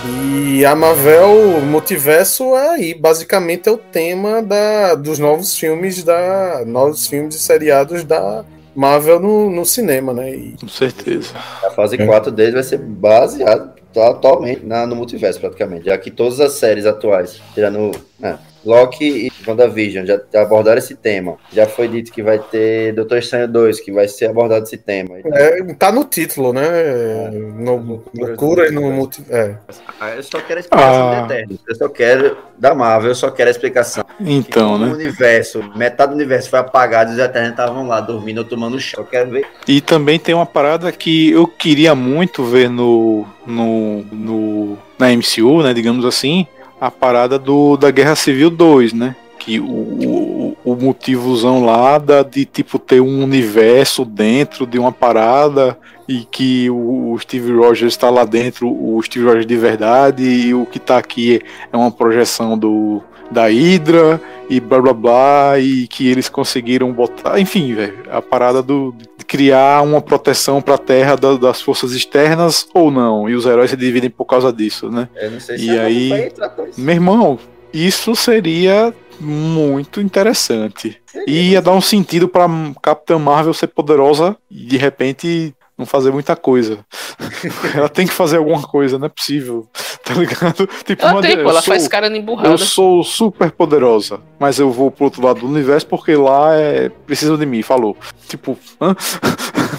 E a Marvel Multiverso é aí, basicamente é o tema da, dos novos filmes da novos filmes e seriados da Marvel no, no cinema, né? E Com certeza. A fase É. 4 deles vai ser baseada atualmente na, no multiverso, praticamente. Já que todas as séries atuais, tirando é, Loki e WandaVision, já abordaram esse tema. Já foi dito que vai ter Doutor Estranho 2, que vai ser abordado esse tema. Então, é, tá no título, né? No, loucura e no multi, é. ah, eu só quero a explicação Ah. de Eternos. Eu só quero, da Marvel, eu só quero a explicação. Então, que né? O universo, metade do universo foi apagado e os Eternos estavam lá dormindo ou tomando chá. Eu quero ver. E também tem uma parada que eu queria muito ver no, no, no na MCU, né, digamos assim, a parada do da Guerra Civil 2, né? Que o, o, o motivozão lá da, de tipo ter um universo dentro de uma parada e que o, o Steve Rogers está lá dentro, o Steve Rogers de verdade, e o que tá aqui é uma projeção do da Hydra e blá blá blá, e que eles conseguiram botar, enfim, velho, a parada do de criar uma proteção para a Terra da- das forças externas ou não, e os heróis se dividem por causa disso, né? Eu não sei E a Marvel aí-. Meu irmão, isso seria muito interessante. E ia dar um sentido pra Capitã Marvel ser poderosa e de repente não fazer muita coisa. ela tem que fazer alguma coisa, não é possível. Tá ligado? Tipo, Ela tem, pô, ela eu sou- faz cara de eu emburrada. sou super poderosa, mas eu vou pro outro lado do universo porque lá é precisam de mim, falou. Tipo, hã?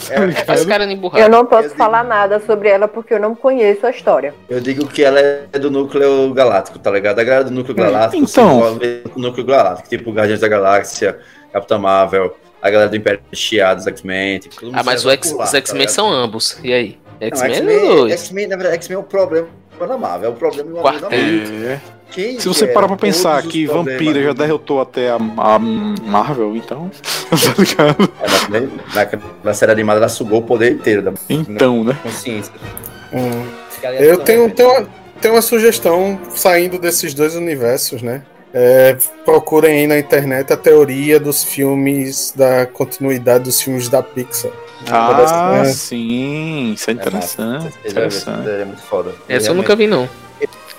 É, Tá é, ligado? Faz cara de emburrada. Eu não posso Eu digo- falar nada sobre ela porque eu não conheço a história. Eu digo que ela é do núcleo galáctico, tá ligado? A galera do núcleo galáctico Então. no núcleo galáctico, tipo Guardiões da Galáxia, Capitã Marvel, a galera do Império Chiado, dos X-Men. Tipo, Ah, mas resolve X- lá, os tá X-Men ligado? são ambos. E aí? X-Men é X-Men, dois. X-Men, na verdade, X-Men é o problema da Marvel, é o problema do Quarteto. É. Quem Se você parar pra pensar os que Vampira já derrotou até a, a Marvel, então. tá ligado? É, na- na, na série animada, ela sugou o poder inteiro da Então, né? consciência. Hum. Eu tenho, tenho, uma, tenho uma sugestão saindo desses dois universos, né? É, procurem aí na internet a teoria dos filmes, da continuidade dos filmes da Pixar. Ah, É. sim, isso é interessante. interessante. É muito foda. Essa eu nunca vi, não.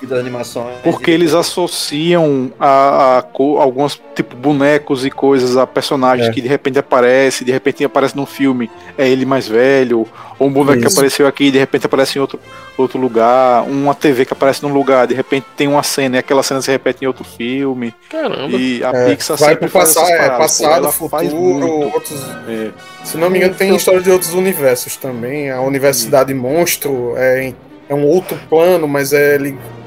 Vi das animações. Porque eles associam a, a co- alguns tipo bonecos e coisas a personagens É. que de repente aparece, de repente aparece num filme, é ele mais velho, ou um boneco que Isso. apareceu aqui e de repente aparece em outro, outro lugar, uma TV que aparece num lugar, de repente tem uma cena e aquela cena se repete em outro filme. Caramba. E a É, Pixar vai sempre pro faz é, paradas, pô, passado, futuro, outros. É. Se não me engano, tem Isso. história de outros universos também. A Universidade Monstro é, é um outro plano, mas é.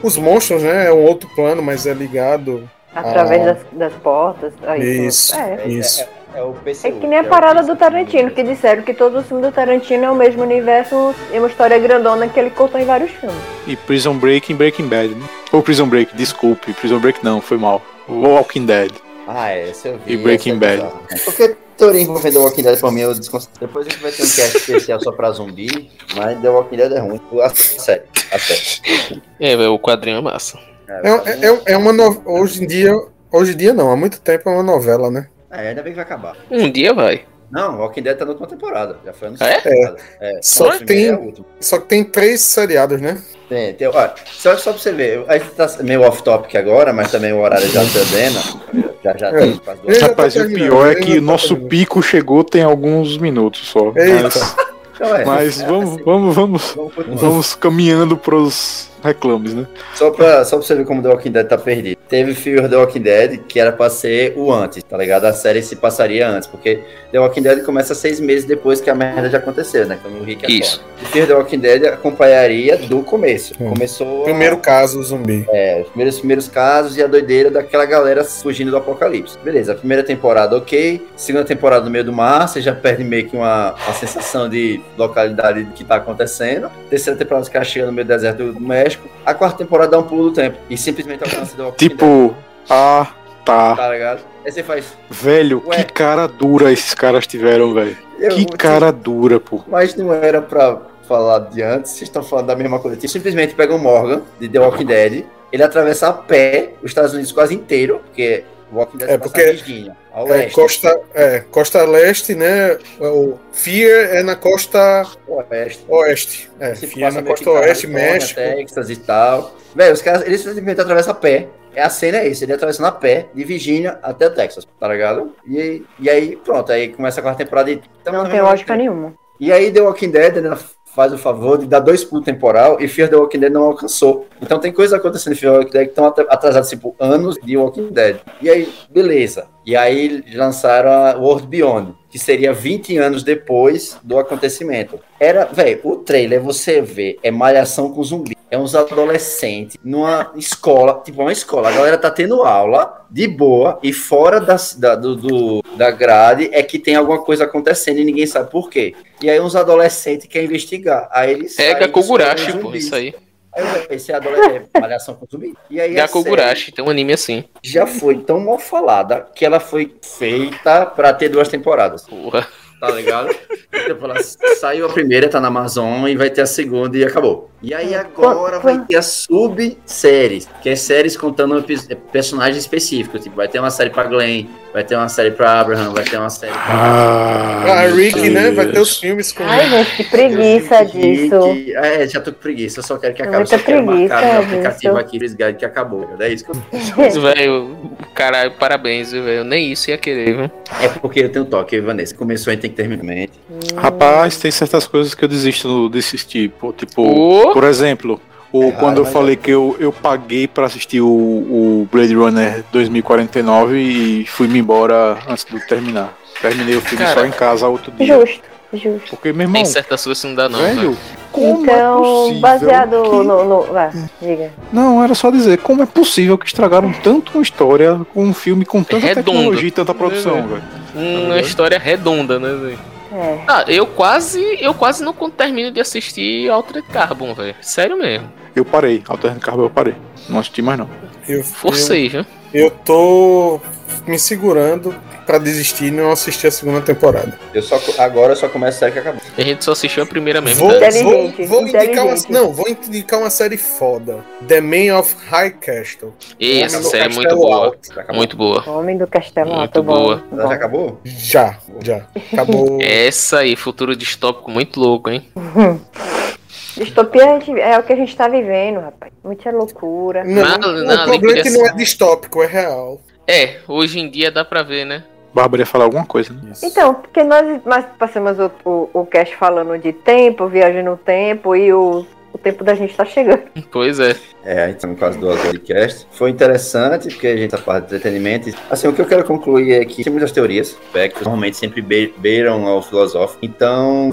Os monstros, né? É um outro plano, mas é ligado. Através Ah. das, das portas. Aí, Isso. É. Isso. É, o PCU, É que nem a é o parada do Tarantino, que disseram que todo o filme do Tarantino é o mesmo universo e uma história grandona que ele contou em vários filmes. E Prison Break em Breaking Bad. Né? Ou Prison Break, desculpe. Prison Break não, foi mal. Walking Dead. Ah, é, esse eu vi. E Breaking é Bad. Porque teoria envolvendo The Walking Dead pra mim, eu desconsidero. Depois a gente vai ter um cast especial só pra zumbi, mas The Walking Dead é ruim. A série, a série. É, velho, o quadrinho é massa. É, é, é uma no... Hoje em dia. Hoje em dia não, há muito tempo é uma novela, né? É, ainda bem que vai acabar. Um dia vai. Não, Walking Dead tá na última temporada. Já foi anunciado. É? temporada. É, Só que tem-. Só que tem três seriados, né? Tem, tem, olha, só, só pra você ver, a gente tá meio off-topic agora, mas também o horário já tá dando. Já, já É. duas Ele já Rapaz, tá o pior é que tá nosso pico chegou tem alguns minutos só. Eita. Mas, Então, é, mas é, vamos, assim, vamos, vamos, vamos vamos caminhando pros reclames, né? Só pra, só pra você ver como The Walking Dead tá perdido. Teve Fear The Walking Dead, que era pra ser o antes, tá ligado? A série se passaria antes, porque The Walking Dead começa seis meses depois que a merda já aconteceu, né? Como o Rick é Isso. E Fear The Walking Dead acompanharia do começo. Hum. Começou Primeiro caso, zumbi. é, os primeiros, primeiros casos e a doideira daquela galera fugindo do apocalipse. Beleza, a primeira temporada ok, segunda temporada no meio do mar, você já perde meio que uma, uma sensação de localidade do que tá acontecendo. Terceira temporada os caras chegam no meio do deserto do México. A quarta temporada dá um pulo do tempo e simplesmente alcança The Walking Dead, Tipo, ah, tá. tá ligado? Aí você faz. Velho, Ué. que cara dura esses caras tiveram, velho. Que cara dura, pô. Mas não era pra falado de antes, vocês estão falando da mesma coisa. Tipo, simplesmente pega o Morgan, de The Walking Dead, ele atravessa a pé os Estados Unidos quase inteiro, porque Walking Dead É, passa porque- na Virgínia, ao É, costa, é, costa leste, né? O Fear é na costa oeste. oeste. É, Você Fear na costa oeste, México. Texas e tal. Velho, os caras, eles simplesmente atravessam a pé. É, A cena é isso, ele atravessando a pé, de Virgínia até Texas, tá ligado? E, e aí, pronto, aí começa a quarta temporada e... Não na tem lógica nenhuma. E aí The Walking Dead né, faz o favor de dar dois pulos temporal e Fear the Walking Dead não alcançou. Então tem coisas acontecendo em Fear the Walking Dead que estão atrasadas, tipo, anos de Walking Dead. E aí, beleza. E aí lançaram a World Beyond, que seria 20 anos depois do acontecimento. Era, velho, o trailer você vê, é malhação com zumbi. É uns adolescentes numa escola, tipo uma escola. A galera tá tendo aula de boa e fora das- da, do, do- da grade é que tem alguma coisa acontecendo e ninguém sabe por quê. E aí uns adolescentes querem investigar. Aí eles Pega saem Kogurashi, descobrem pô, isso aí. Aí, velho, esse é adolescente, é malhação com zumbi. E aí É Kogurashi, tem um anime assim. já foi tão mal falada que ela foi feita pra ter duas temporadas. Porra. Tá ligado? Tipo, ela saiu a primeira, tá na Amazon, e vai ter a segunda e acabou. E aí agora vai ter as subséries, que é séries contando personagens específicos. Tipo, vai ter uma série pra Glenn, vai ter uma série pra Abraham, vai ter uma série pra. Ah, Ah, meu Rick, né? Vai ter os filmes com Ai, gente, que preguiça Rick, disso. É, já tô com preguiça, eu só quero que acabe. Muita só quero marcar preguiça no aplicativo disso. aqui, Guide, que acabou. É isso que eu... Mas, velho, caralho, parabéns, velho. Nem isso ia querer, viu? É porque eu tenho toque, Vanessa. Começou, a gente tem que terminar. Rapaz, tem certas coisas que eu desisto de assistir. Pô, tipo, Ô! por exemplo, o, É quando eu falei que eu, eu paguei pra assistir o, o Blade Runner 2049 e fui-me embora antes de terminar. Terminei o filme Cara, só em casa outro dia. Justo, justo. Porque, meu irmão, Tem certas coisas que não dá, não. velho. velho, como é Então, possível baseado que- no. no vá, diga. Não, era só dizer, como é possível que estragaram tanto uma história com um filme com tanta Redondo. tecnologia e tanta produção, É, velho. Uma história redonda, né, velho? É. Ah, eu quase, eu quase não termino de assistir Altered Carbon, velho. Sério mesmo. Eu parei, Alterno Carbon eu parei. Não assisti mais não. Eu, eu, Forcei, viu? eu tô me segurando pra desistir e não assistir a segunda temporada. Eu só, agora eu só começo a série que acabou. A gente só assistiu a primeira mesmo. Vou, tá? Vou, vou indicar uma, não, vou indicar uma série foda. The Man of High Castle. E essa série é muito boa. Muito boa. Homem do Castelo Muito Alto, bom. boa. Ela já bom. acabou? Já, já. Acabou. Essa aí, futuro distópico muito louco, hein? Distopia é o que a gente tá vivendo, rapaz. Muita loucura. Não, Nada- o nada ali problema é que não é distópico, é real. É, hoje em dia dá pra ver, né? Bárbara ia falar alguma coisa, né? Então, porque nós, nós passamos o, o, o cast falando de tempo, viagem no tempo, e o, o tempo da gente tá chegando. Pois é. É, a gente tá quase duas horas de cast. Foi interessante, porque a gente tá falando de entretenimento. Assim, o que eu quero concluir é que tem muitas teorias, aspectos, normalmente sempre be- beiram ao filosófico. Então,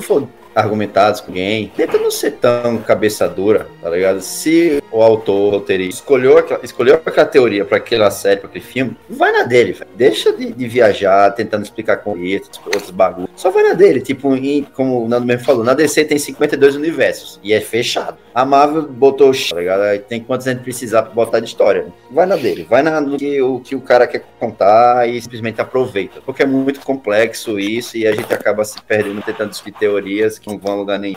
argumentados com alguém, tenta não ser tão cabeça dura, tá ligado? Se o autor, o escolheu aquela, escolheu aquela teoria pra aquela série, pra aquele filme, vai na dele, velho. Deixa de, de viajar, tentando explicar com outros, outros bagulhos. Só vai na dele, tipo, em- como o Nando mesmo falou, na DC tem 52 universos, e é fechado. A Marvel botou, tá ligado? Aí tem quantos a gente precisar pra botar de história. Vai na dele, vai na, no que o, que o cara quer contar e simplesmente aproveita. Porque é muito complexo isso, e a gente acaba se perdendo tentando discutir teorias não vão a lugar nenhum.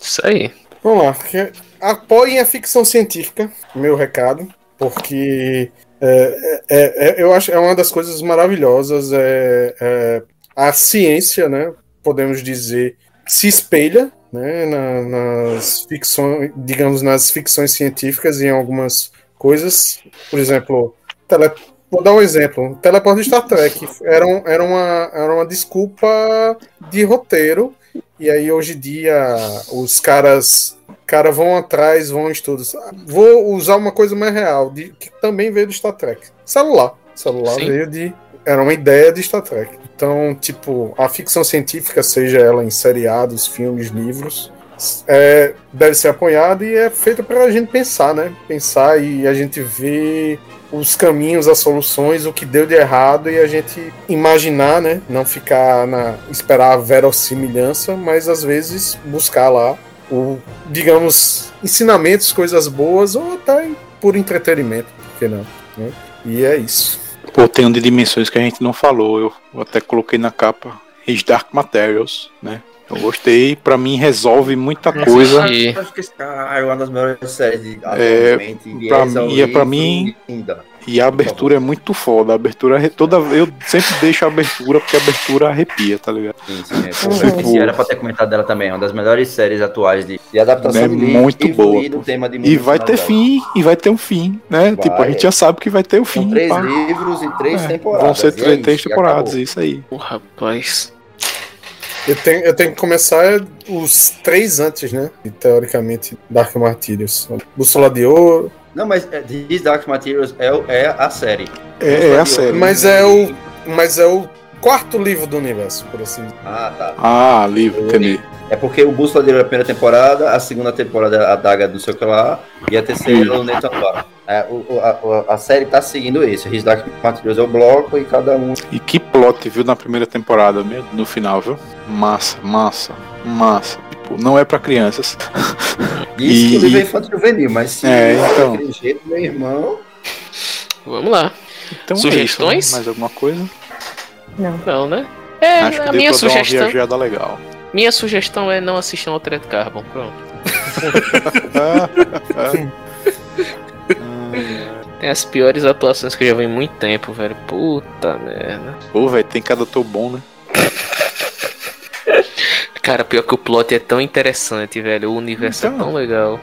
Isso aí. Vamos lá. que- Apoiem a ficção científica, meu recado, porque é, é- é- eu acho é uma das coisas maravilhosas. É, é a ciência, né? Podemos dizer, se espelha né, na- nas ficções, digamos, nas ficções científicas em algumas coisas. Por exemplo, tele, vou dar um exemplo. Teleporte de Star Trek era, um- era, uma, era uma desculpa de roteiro. E aí hoje em dia os caras cara vão atrás, vão estudos. Vou usar uma coisa mais real, de, que também veio do Star Trek. Celular. Celular Sim. veio de. Era uma ideia de Star Trek. Então, tipo, a ficção científica, seja ela em seriados, filmes, livros, é, deve ser apoiada e é feita para a gente pensar, né? Pensar e a gente ver os caminhos, as soluções, o que deu de errado e a gente imaginar, né? Não ficar na esperar a verossimilhança, mas às vezes buscar lá o, digamos, ensinamentos, coisas boas ou até por entretenimento, por que não? né? E é isso. Pô, tem um de dimensões que a gente não falou. Eu até coloquei na capa His Dark Materials, né? Eu gostei, pra mim resolve muita coisa. acho que esse cara é uma das melhores séries de É, e pra essa mim- é pra mim- e linda. E a abertura é muito foda. A abertura toda eu sempre deixo a abertura porque a abertura arrepia, tá ligado? Sim, sim, é, pô, esse era pra ter comentado dela também. É uma das melhores séries atuais de, de adaptação É de livro muito e boa, E vai ter multifuncionalidade. fim, e vai ter um fim, né? Tipo, a Vai. gente já sabe que vai ter o fim. São três pá. livros e três É, temporadas. Vão ser e é três, isso, e temporadas, isso aí. Ô, rapaz. Eu tenho, eu tenho que começar os três antes, né? E, teoricamente, Dark Martyrios. Bússola de Ouro. Não, mas é, These Dark Materials é, é a série. É, é a série. Mas é o. Mas é o quarto livro do universo, por assim dizer. Ah, tá. Ah, livro, entendi. É porque o Bússola dele é a primeira temporada, a segunda temporada é a Daga do sei o que lá, e a terceira é o Nathan Bar. É, o- a, a série tá seguindo isso. His Dark Materials é o bloco e cada um. E que plot, viu, na primeira temporada, meu, no final, viu? Massa, massa, massa. Tipo, não é pra crianças. Diz E- que o livro é infantil juvenil, mas se É, é então. daquele jeito, meu irmão. Vamos lá. Então é Sugestões? isso, né? Mais alguma coisa? Não. Não, né? É, Acho que a minha uma sugestão. viajada legal. Minha sugestão é não assistir ao Altered Carbon. Pronto. Tem as piores atuações que eu já vi em muito tempo, velho. Puta merda. Pô, velho, tem cada ator bom, né? Cara, pior que o plot é tão interessante, velho. O universo Então. é tão legal.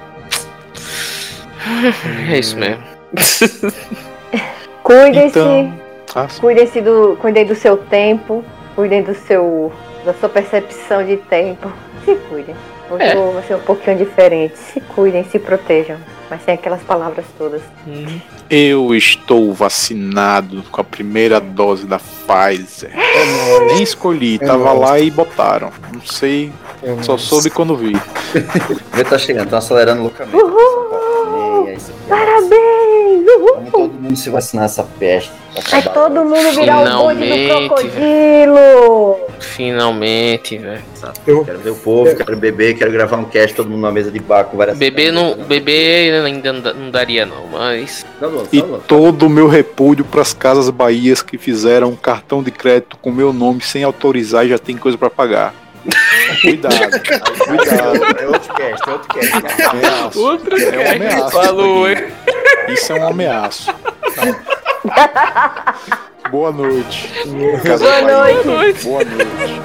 É isso mesmo. Cuidem-se. Então. Ah, sim. Cuidem-se do, cuidem do seu tempo, cuidem do seu, da sua percepção de tempo. Se cuidem. Hoje É. vai ser um pouquinho diferente. Se cuidem, se protejam. Mas sem aquelas palavras todas. Eu estou vacinado com a primeira dose da Pfizer. Nem escolhi, tava lá e botaram. Não sei, só soube quando vi. Vê, tá chegando, estão acelerando loucamente. Uhul! É. Parabéns! Vamos todo mundo se vacinar essa peste. Vai todo mundo virar o bonde do Finalmente, crocodilo! Finalmente, velho. Quero ver o povo, quero beber, quero gravar um cast, todo mundo na mesa de bar com várias Bebê não, bebê ainda não da- não daria não, mas Não, não, E não, não. todo o meu repúdio para as casas Bahias que fizeram um cartão de crédito com meu nome sem autorizar e já tem coisa para pagar. Cuidado, cuidado. É outro cast, é outro cast. Ameaço. Outra É um ameaço. Falou, isso aqui. Isso é um ameaço. Boa noite. Boa Bahia. noite. Boa noite.